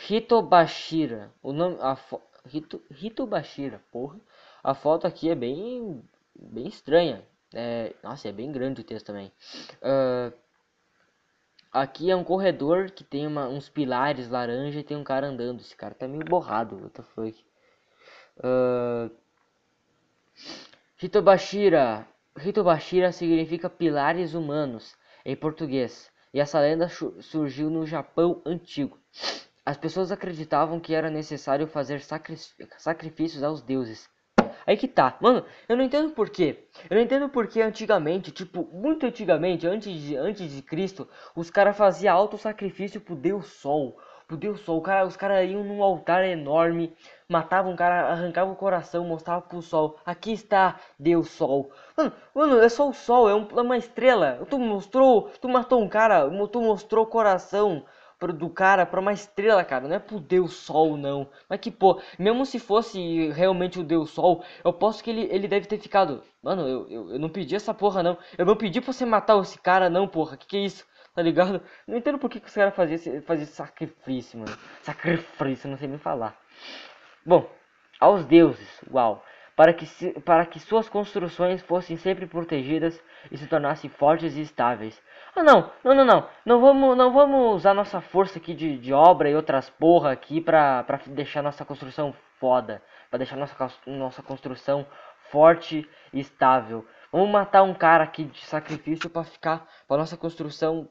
Hitobashira. O nome a fo, Hito, Hitobashira, porra. A foto aqui é bem bem estranha. É, nossa, é bem grande o texto também. Uh, aqui é um corredor que tem uma, uns pilares laranja e tem um cara andando. Esse cara tá meio borrado. What the fuck? Uh, Hitobashira. Hitobashira significa pilares humanos em português. E essa lenda surgiu no Japão antigo. As pessoas acreditavam que era necessário fazer sacri sacrifícios aos deuses. Aí que tá, mano, eu não entendo por quê. Eu não entendo por que antigamente, tipo, muito antigamente, antes de, antes de Cristo, os caras faziam auto sacrifício pro Deus Sol. Pro Deus Sol, cara, os caras iam num altar enorme, matavam um cara, arrancavam o coração, mostravam pro Sol. Aqui está Deus Sol. Mano, mano é só o Sol, é, um, é uma estrela. Tu mostrou, tu matou um cara, tu mostrou o coração pro, do cara pra uma estrela, cara. Não é pro Deus Sol, não. Mas que, pô, mesmo se fosse realmente o Deus Sol, eu posso que ele, ele deve ter ficado. Mano, eu, eu, eu não pedi essa porra, não. Eu não pedi pra você matar esse cara, não, porra. Que que é isso? Tá ligado? Não entendo por que, que os caras faziam esse, faziam esse sacrifício, mano. Sacrifício, não sei nem falar. Bom, aos deuses, uau para que, para que suas construções fossem sempre protegidas e se tornassem fortes e estáveis. Ah, não, não, não, não. Não vamos, não vamos usar nossa força aqui de, de obra e outras porra aqui pra, pra deixar nossa construção foda. Pra deixar nossa, nossa construção forte e estável. Vamos matar um cara aqui de sacrifício pra ficar, pra nossa construção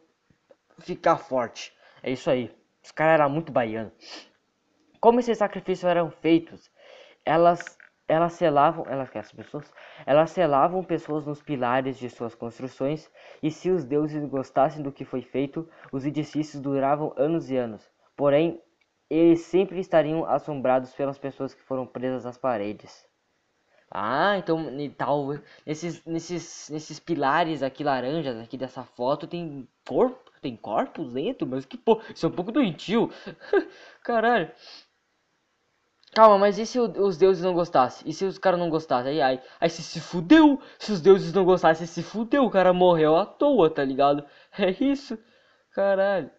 ficar forte. É isso aí. Os caras eram muito baianos. Como esses sacrifícios eram feitos? Elas elas selavam, elas, as pessoas, elas selavam pessoas nos pilares de suas construções, e se os deuses gostassem do que foi feito, os edifícios duravam anos e anos. Porém, eles sempre estariam assombrados pelas pessoas que foram presas às paredes. Ah, então tal, nesses, nesses, nesses pilares aqui laranjas aqui dessa foto tem corpo, tem corpos dentro, mas que pô, isso é um pouco doentio. Caralho. Calma, mas e se os deuses não gostassem? E se os caras não gostassem? Aí, aí, aí se se fudeu. Se os deuses não gostassem, se fudeu. O cara morreu à toa, tá ligado? É isso. Caralho.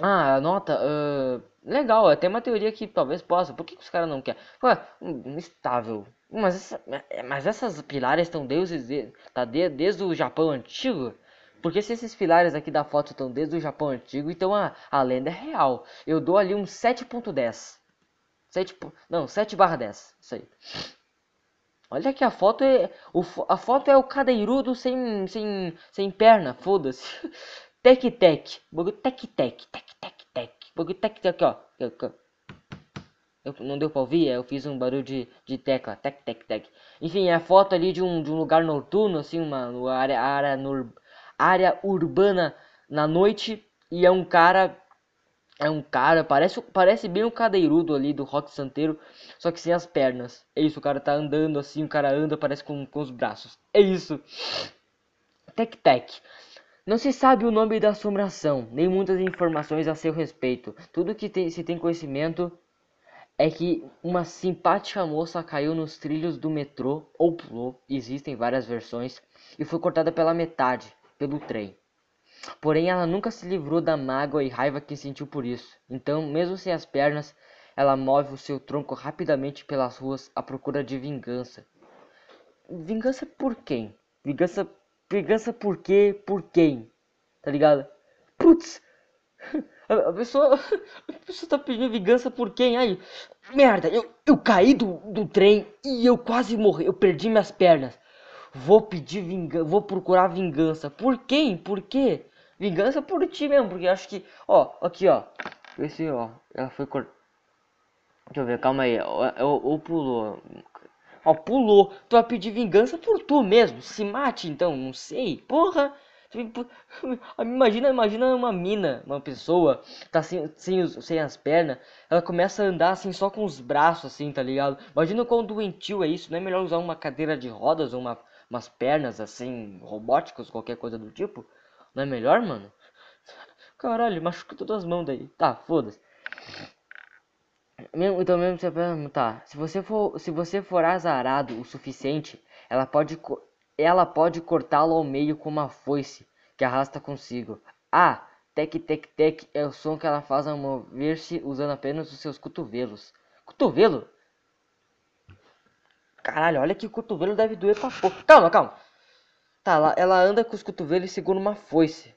Ah, nota. Uh, legal, é, tem uma teoria que talvez possa. Por que, que os caras não querem? Ué, instável. Mas, essa, mas essas pilares estão deuses de, tá de, desde o Japão antigo? Porque se esses pilares aqui da foto estão desde o Japão antigo, então a, a lenda é real. Eu dou ali um 7.10. 7, não, 7 barra 10. Isso aí. Olha que a foto é. O, a foto é o cadeirudo sem, sem, sem perna, foda-se. Tec tec. Bagulho tec tec. Tec tec tec. Bagulho tec tec, ó. Eu, não deu pra ouvir? Eu fiz um barulho de, de tecla. Tec tec tec. Enfim, é a foto ali de um, de um lugar noturno, assim, uma área, área, área urbana na noite. E é um cara é um cara, parece, parece bem o cadeirudo ali do Rock Santeiro, só que sem as pernas. É isso, o cara tá andando assim, o cara anda, parece com, com os braços. É isso. Tec Tec. Não se sabe o nome da assombração, nem muitas informações a seu respeito. Tudo que tem, se tem conhecimento é que uma simpática moça caiu nos trilhos do metrô ou pulou, existem várias versões, e foi cortada pela metade pelo trem. Porém, ela nunca se livrou da mágoa e raiva que sentiu por isso. Então, mesmo sem as pernas, ela move o seu tronco rapidamente pelas ruas à procura de vingança. Vingança por quem? Vingança, vingança por quê? Por quem? Tá ligado? Putz! A pessoa, a pessoa tá pedindo vingança por quem? Aí, merda, eu, eu caí do, do trem e eu quase morri, eu perdi minhas pernas. Vou pedir vingança, vou procurar vingança. Por quem? Por quê? Vingança por ti mesmo, porque acho que. Ó, aqui, ó. Esse, ó. Ela foi cortada. Deixa eu ver, calma aí. Ou pulou. Ó, pulou. Tu vai pedir vingança por tu mesmo. Se mate então, não sei. Porra! Imagina, imagina uma mina, uma pessoa, tá sem, sem, sem as pernas, ela começa a andar assim só com os braços, assim, tá ligado? Imagina quão doentio é isso, não é melhor usar uma cadeira de rodas ou uma, umas pernas assim, robóticas, qualquer coisa do tipo? Não é melhor, mano? Caralho, machuca todas as mãos daí. Tá, foda-se. Então mesmo se tá, se você for, se você for azarado o suficiente, ela pode ela pode cortá-lo ao meio com uma foice que arrasta consigo. Ah, tec tec tec é o som que ela faz ao mover-se usando apenas os seus cotovelos. Cotovelo? Caralho, olha que cotovelo deve doer pra porra. Calma, calma. Tá, ela, ela anda com os cotovelos segura uma foice.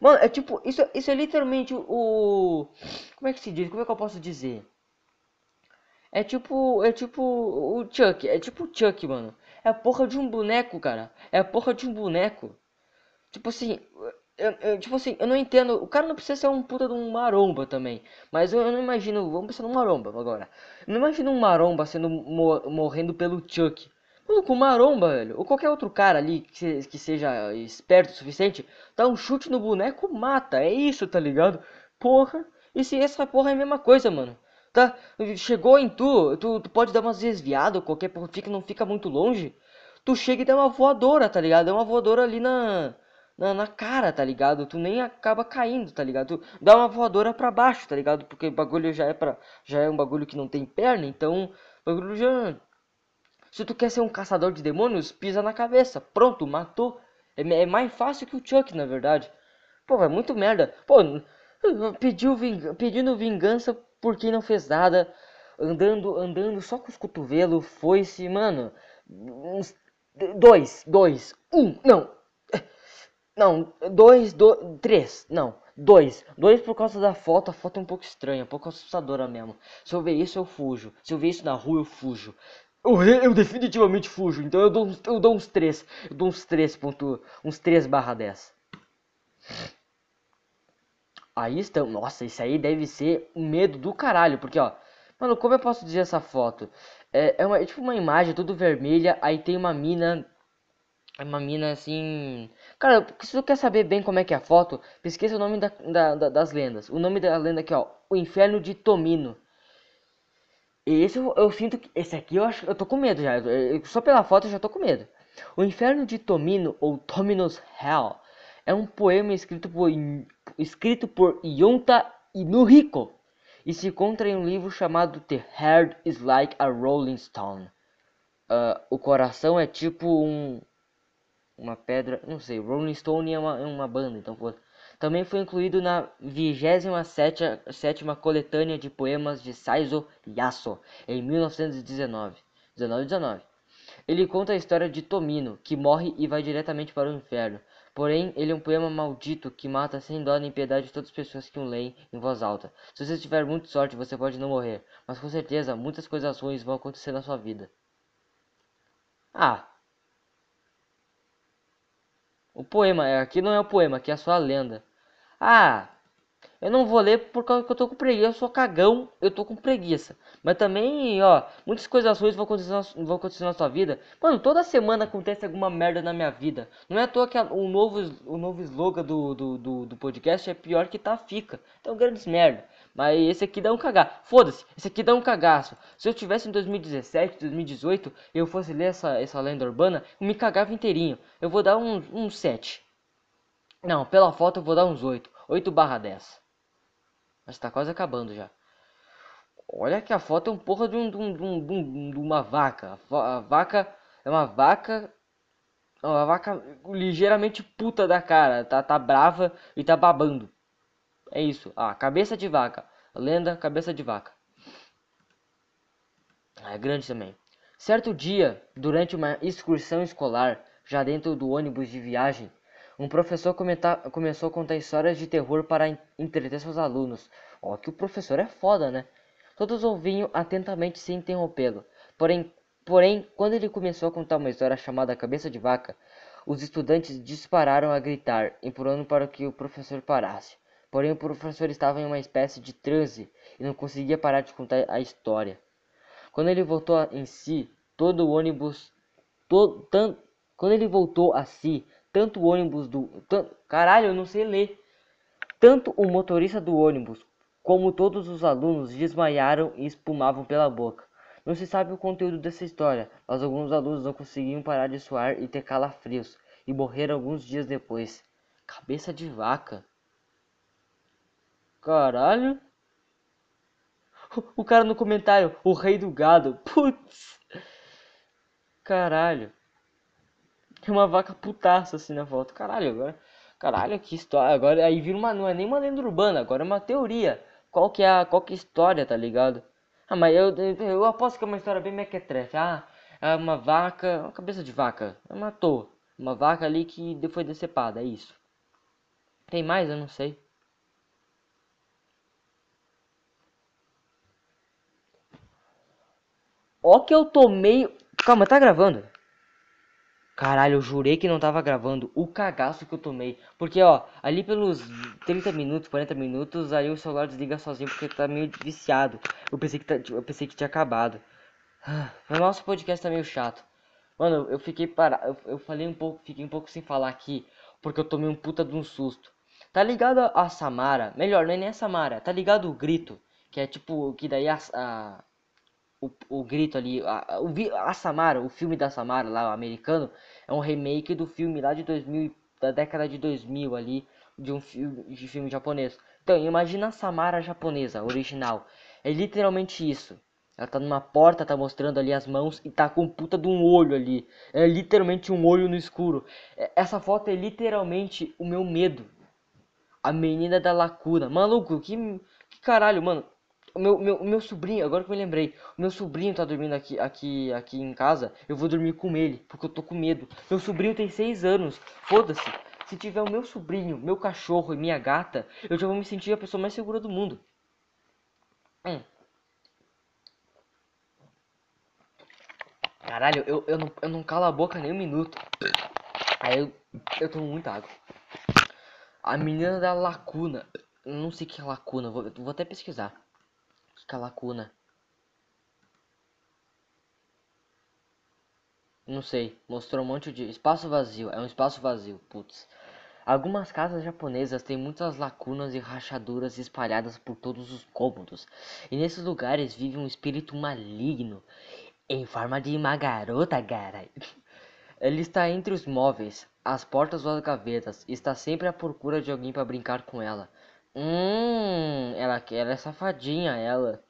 Mano, é tipo, isso, isso é literalmente o. Como é que se diz? Como é que eu posso dizer? É tipo. É tipo o Chuck. É tipo o Chuck, mano. É a porra de um boneco, cara. É a porra de um boneco. Tipo assim. Eu, eu, tipo assim, eu não entendo. O cara não precisa ser um puta de um maromba também. Mas eu, eu não imagino. Vamos pensar num maromba agora. Eu não imagino um maromba sendo morrendo pelo Chuck. Mano, com maromba, velho, ou qualquer outro cara ali que, que seja esperto o suficiente, dá um chute no boneco, mata. É isso, tá ligado? Porra. E se essa porra é a mesma coisa, mano. Tá? Chegou em tu, tu, tu pode dar umas desviadas, qualquer porra, fica, não fica muito longe. Tu chega e dá uma voadora, tá ligado? É uma voadora ali na, na, na, cara, tá ligado? Tu nem acaba caindo, tá ligado? Tu dá uma voadora pra baixo, tá ligado? Porque o bagulho já é para já é um bagulho que não tem perna, então o bagulho já se tu quer ser um caçador de demônios, pisa na cabeça. Pronto, matou. É, é mais fácil que o Chuck, na verdade. Pô, é muito merda. Pô, pediu ving... pedindo vingança por quem não fez nada. Andando, andando só com os cotovelos. Foi-se, mano. Dois, dois, um, não. Não, dois, dois, três, não. Dois. Dois por causa da foto. A foto é um pouco estranha, um pouco assustadora mesmo. Se eu ver isso, eu fujo. Se eu ver isso na rua, eu fujo. Eu, eu definitivamente fujo, então eu dou, eu dou uns 3. Eu dou uns 3 ponto, uns 3 barra 10. Aí estão. Nossa, isso aí deve ser um medo do caralho. Porque, ó. Mano, como eu posso dizer essa foto? É, é, uma, é tipo uma imagem tudo vermelha. Aí tem uma mina. É uma mina assim. Cara, se tu quer saber bem como é que é a foto, pesquisa o nome da, da, da, das lendas. O nome da lenda aqui, ó. O Inferno de Tomino. Esse eu, eu, sinto que. Esse aqui eu acho. Eu tô com medo já. Eu, só pela foto eu já tô com medo. O Inferno de Tomino, ou Tomino's Hell, é um poema escrito por, escrito por Yonta Inuhiko e se encontra em um livro chamado The Heart is Like a Rolling Stone. Uh, o coração é tipo um. Uma pedra. Não sei, Rolling Stone é uma, é uma banda, então foda. Também foi incluído na 27 coletânea de poemas de Saizo Yaso, em 1919. 19, 19. Ele conta a história de Tomino, que morre e vai diretamente para o inferno. Porém, ele é um poema maldito que mata sem dó nem piedade todas as pessoas que o leem em voz alta. Se você tiver muita sorte, você pode não morrer, mas com certeza muitas coisas ruins vão acontecer na sua vida. Ah. O poema, é, aqui não é o poema, aqui é só a lenda. Ah, eu não vou ler por causa que eu tô com preguiça. Eu sou cagão, eu tô com preguiça. Mas também, ó, muitas coisas ruins vão acontecer, na, vão acontecer na sua vida. Mano, toda semana acontece alguma merda na minha vida. Não é à toa que o, novo, o novo slogan do, do, do, do, podcast é pior que tá, fica. Então, grandes merda. Mas esse aqui dá um cagaço. Foda-se, esse aqui dá um cagaço. Se eu tivesse em 2017, 2018, eu fosse ler essa, essa lenda urbana, eu me cagava inteirinho. Eu vou dar um, um 7. Não, pela foto eu vou dar uns 8. 8 barra 10. Mas tá quase acabando já. Olha que a foto é um porra de, um, de, um, de, um, uma vaca. A vaca é uma vaca. É uma vaca ligeiramente puta da cara. Tá, tá brava e tá babando. É isso. Ah, cabeça de vaca. Lenda cabeça de vaca. É grande também. Certo dia, durante uma excursão escolar, já dentro do ônibus de viagem, um professor começou a contar histórias de terror para entreter seus alunos. Ó, que o professor é foda, né? Todos ouviam atentamente sem interrompê-lo. Porém, porém, quando ele começou a contar uma história chamada Cabeça de Vaca, os estudantes dispararam a gritar, implorando para que o professor parasse. Porém, o professor estava em uma espécie de transe e não conseguia parar de contar a história. Quando ele voltou em si, todo o ônibus, quando ele voltou a si, tanto o ônibus do. Caralho, eu não sei ler. Tanto o motorista do ônibus como todos os alunos desmaiaram e espumavam pela boca. Não se sabe o conteúdo dessa história, mas alguns alunos não conseguiam parar de suar e ter calafrios e morreram alguns dias depois. Cabeça de vaca. Caralho. O cara no comentário, o rei do gado. Putz. Caralho. Tem uma vaca putaça assim na foto. Caralho, agora. Caralho, que história. Agora aí vira uma. Não é nem uma lenda urbana, agora é uma teoria. Qual que é a. Qual que é a história, tá ligado? Ah, mas eu, eu aposto que é uma história bem mequetrefe. Ah, é uma vaca. Uma cabeça de vaca. Matou. Uma vaca ali que foi decepada, é isso. Tem mais? Eu não sei. Ó que eu tomei. Calma, tá gravando? Caralho, eu jurei que não tava gravando o cagaço que eu tomei. Porque, ó, ali pelos 30 minutos, 40 minutos, aí o celular desliga sozinho porque tá meio viciado. Eu pensei que, tá, eu pensei que tinha acabado. O nosso podcast tá meio chato. Mano, eu fiquei parado. Eu, eu falei um pouco, fiquei um pouco sem falar aqui. Porque eu tomei um puta de um susto. Tá ligado a Samara? Melhor, não é nem a Samara. Tá ligado o grito? Que é tipo, que daí a, a o, o grito ali, a, o, a Samara, o filme da Samara lá, americano, é um remake do filme lá de 2000, da década de 2000 ali, de um filme, de filme japonês. Então, imagina a Samara japonesa, original. É literalmente isso. Ela tá numa porta, tá mostrando ali as mãos e tá com puta de um olho ali. É literalmente um olho no escuro. É, essa foto é literalmente o meu medo. A menina da lacuna. Maluco, que, que caralho, mano o meu, meu, meu sobrinho, agora que eu me lembrei, o meu sobrinho tá dormindo aqui, aqui, aqui em casa, eu vou dormir com ele, porque eu tô com medo. Meu sobrinho tem seis anos, foda-se. Se tiver o meu sobrinho, meu cachorro e minha gata, eu já vou me sentir a pessoa mais segura do mundo. Hum. Caralho, eu, eu, não, eu não calo a boca nem um minuto. Aí eu, eu tomo muita água. A menina da lacuna. Não sei que é lacuna, vou, vou até pesquisar que lacuna? Não sei, mostrou um monte de espaço vazio, é um espaço vazio, putz. Algumas casas japonesas têm muitas lacunas e rachaduras espalhadas por todos os cômodos, e nesses lugares vive um espírito maligno, em forma de uma garota, cara. Ele está entre os móveis, as portas ou as gavetas, e está sempre à procura de alguém para brincar com ela. Hum, ela, ela é safadinha, ela.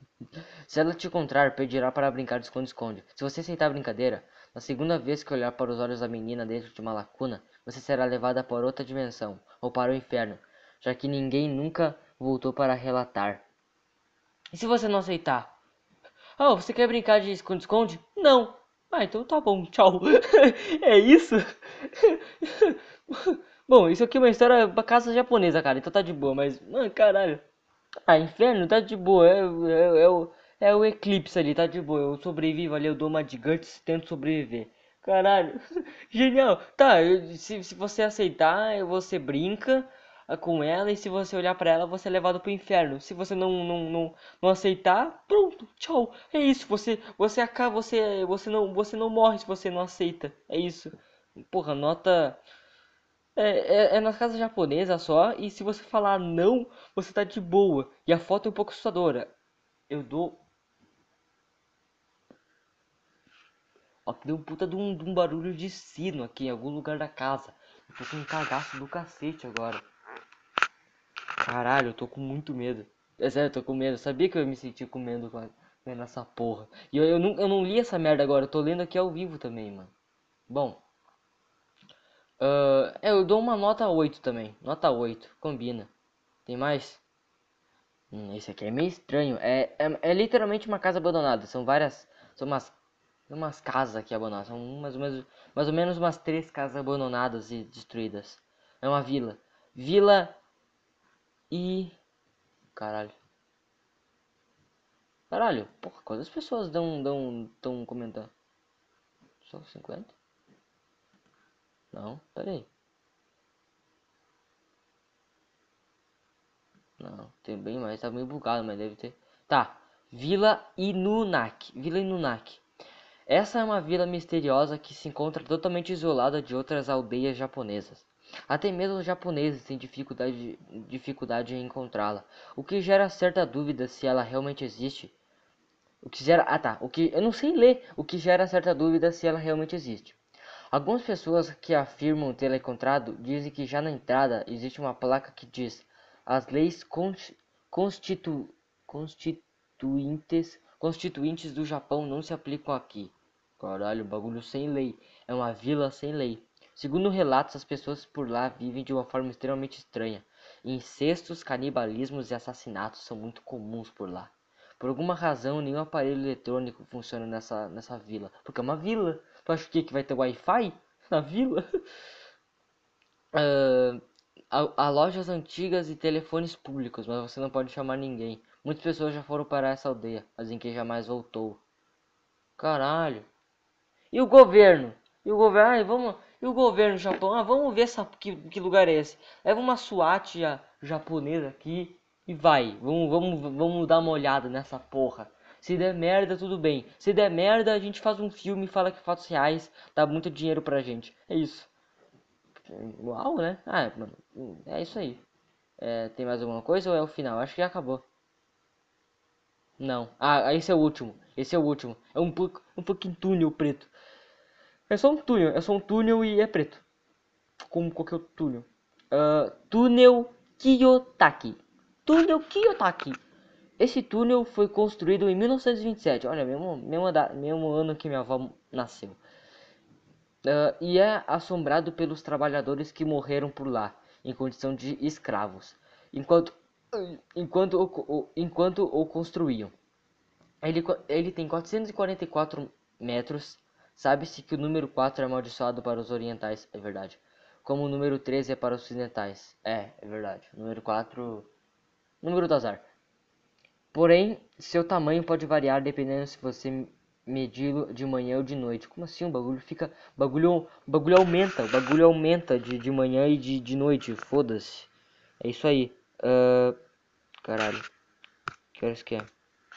Se ela te encontrar, pedirá para brincar de esconde-esconde. Se você aceitar a brincadeira, na segunda vez que olhar para os olhos da menina dentro de uma lacuna, você será levada para outra dimensão, ou para o inferno, já que ninguém nunca voltou para relatar. E se você não aceitar? Oh, você quer brincar de esconde-esconde? Não. Ah, então tá bom, tchau. é isso? Bom, isso aqui é uma história pra casa japonesa, cara, então tá de boa, mas, mano, caralho. Ah, inferno, tá de boa, é, é, é, o, é o eclipse ali, tá de boa. Eu sobrevivo ali, eu dou uma de Guts, tento sobreviver. Caralho, genial. Tá, se, se você aceitar, você brinca com ela e se você olhar para ela, você é levado pro inferno. Se você não, não, não, não aceitar, pronto, tchau. É isso, você você acaba, você você não você não morre se você não aceita. É isso. Porra, nota é, é, é nas casas japonesas só e se você falar não, você tá de boa. E a foto é um pouco assustadora. Eu dou Ó, que deu um puta de um, de um barulho de sino aqui em algum lugar da casa. Eu tô com um cagaço do cacete agora. Caralho, eu tô com muito medo. É sério, eu tô com medo. Eu sabia que eu ia me sentir com medo vendo essa porra. E eu, eu, não, eu não li essa merda agora. Eu tô lendo aqui ao vivo também, mano. Bom. Uh, eu dou uma nota 8 também. Nota 8. Combina. Tem mais? Hum, esse aqui é meio estranho. É, é, é literalmente uma casa abandonada. São várias... São umas umas casas aqui abandonadas. São mais ou, menos, mais ou menos umas três casas abandonadas e destruídas. É uma vila. Vila e. Caralho. Caralho, porra, quantas pessoas dão, dão, tão comentando? Só 50? Não, peraí. Não, tem bem mais, tá meio bugado, mas deve ter. Tá, Vila Inunak. Vila Inunak. Essa é uma vila misteriosa que se encontra totalmente isolada de outras aldeias japonesas. Até mesmo os japoneses têm dificuldade, dificuldade em encontrá-la, o que gera certa dúvida se ela realmente existe. O que gera, ah tá, o que eu não sei ler, o que gera certa dúvida se ela realmente existe. Algumas pessoas que afirmam tê-la encontrado dizem que já na entrada existe uma placa que diz: as leis constitu, constituintes constituintes do Japão não se aplicam aqui. Caralho, bagulho sem lei. É uma vila sem lei. Segundo relatos, as pessoas por lá vivem de uma forma extremamente estranha. Incestos, canibalismos e assassinatos são muito comuns por lá. Por alguma razão, nenhum aparelho eletrônico funciona nessa, nessa vila. Porque é uma vila. Tu acha que, que vai ter Wi-Fi na vila? uh, há, há lojas antigas e telefones públicos, mas você não pode chamar ninguém. Muitas pessoas já foram para essa aldeia, mas em que jamais voltou. Caralho. E o governo? E o governo, ai, vamos, e o governo Japão, ah, vamos ver essa, que, que lugar é esse. Leva uma SWAT ja, japonesa aqui e vai. Vamos, vamos, vamos dar uma olhada nessa porra. Se der merda, tudo bem. Se der merda, a gente faz um filme e fala que fatos reais dá muito dinheiro pra gente. É isso. Uau, né? Ah, mano, é isso aí. É, tem mais alguma coisa ou é o final? Acho que já acabou. Não. Ah, esse é o último. Esse é o último. É um, um pouquinho túnel preto. É só um túnel. É só um túnel e é preto. Como qualquer túnel. Uh, túnel Kiyotaki. Túnel Kiyotaki. Esse túnel foi construído em 1927. Olha, mesmo, mesmo, mesmo ano que minha avó nasceu. Uh, e é assombrado pelos trabalhadores que morreram por lá, em condição de escravos. Enquanto enquanto o, enquanto o construíam. Ele, ele tem 444 metros. Sabe-se que o número 4 é amaldiçoado para os orientais, é verdade. Como o número 13 é para os ocidentais. É, é verdade. O número 4. Número do azar. Porém, seu tamanho pode variar dependendo se você medi-lo de manhã ou de noite. Como assim? O bagulho fica. O bagulho, o bagulho aumenta. O bagulho aumenta de, de manhã e de, de noite. Foda-se. É isso aí. Uh, caralho. Que horas que é?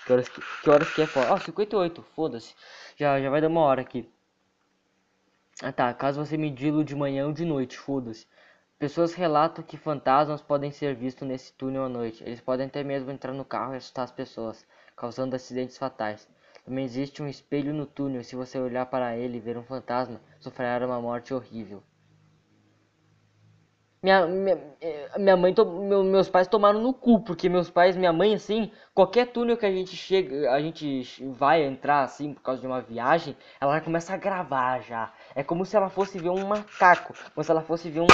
Que horas que, que, horas que é? Ó, oh, 58. Foda-se. Já, já vai dar uma hora aqui. Ah tá, caso você medi-lo de manhã ou de noite, foda-se. Pessoas relatam que fantasmas podem ser vistos nesse túnel à noite. Eles podem até mesmo entrar no carro e assustar as pessoas, causando acidentes fatais. Também existe um espelho no túnel se você olhar para ele e ver um fantasma, sofrerá uma morte horrível. Minha, minha, eh, minha mãe, meu, meus pais tomaram no cu, porque meus pais, minha mãe, assim, qualquer túnel que a gente chega, a gente vai entrar, assim, por causa de uma viagem, ela começa a gravar já. É como se ela fosse ver um macaco, como se ela fosse ver um,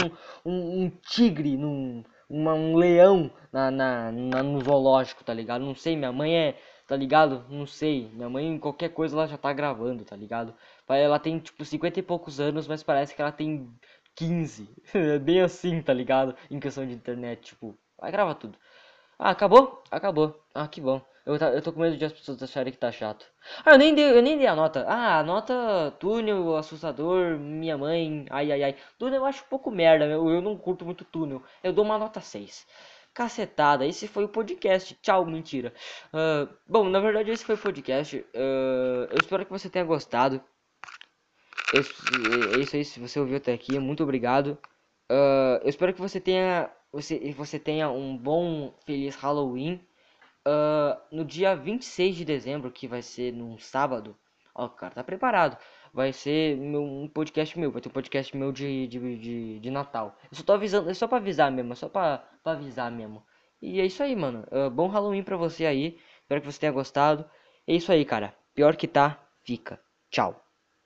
um, um tigre, num, uma, um leão na, na, na, no zoológico, tá ligado? Não sei, minha mãe é, tá ligado? Não sei, minha mãe, qualquer coisa ela já tá gravando, tá ligado? Ela tem, tipo, 50 e poucos anos, mas parece que ela tem 15. É bem assim, tá ligado? Em questão de internet, tipo, vai gravar tudo. Ah, acabou? Acabou. Ah, que bom. Eu, tá, eu tô com medo de as pessoas acharem que tá chato. Ah, eu nem dei, eu nem dei a nota. Ah, a nota túnel, assustador, minha mãe, ai ai ai. Túnel eu acho um pouco merda, eu, eu não curto muito túnel. Eu dou uma nota 6. Cacetada, esse foi o podcast. Tchau, mentira. Uh, bom, na verdade esse foi o podcast. Uh, eu espero que você tenha gostado. É isso aí, se você ouviu até aqui, muito obrigado. Uh, eu espero que você tenha, você, você tenha um bom, feliz Halloween. Uh, no dia 26 de dezembro, que vai ser num sábado, ó, o cara tá preparado. Vai ser meu, um podcast meu, vai ter um podcast meu de, de, de, de Natal. Eu só tô avisando, é só pra avisar mesmo, é só pra, pra avisar mesmo. E é isso aí, mano. Uh, bom Halloween pra você aí. Espero que você tenha gostado. É isso aí, cara. Pior que tá, fica. Tchau.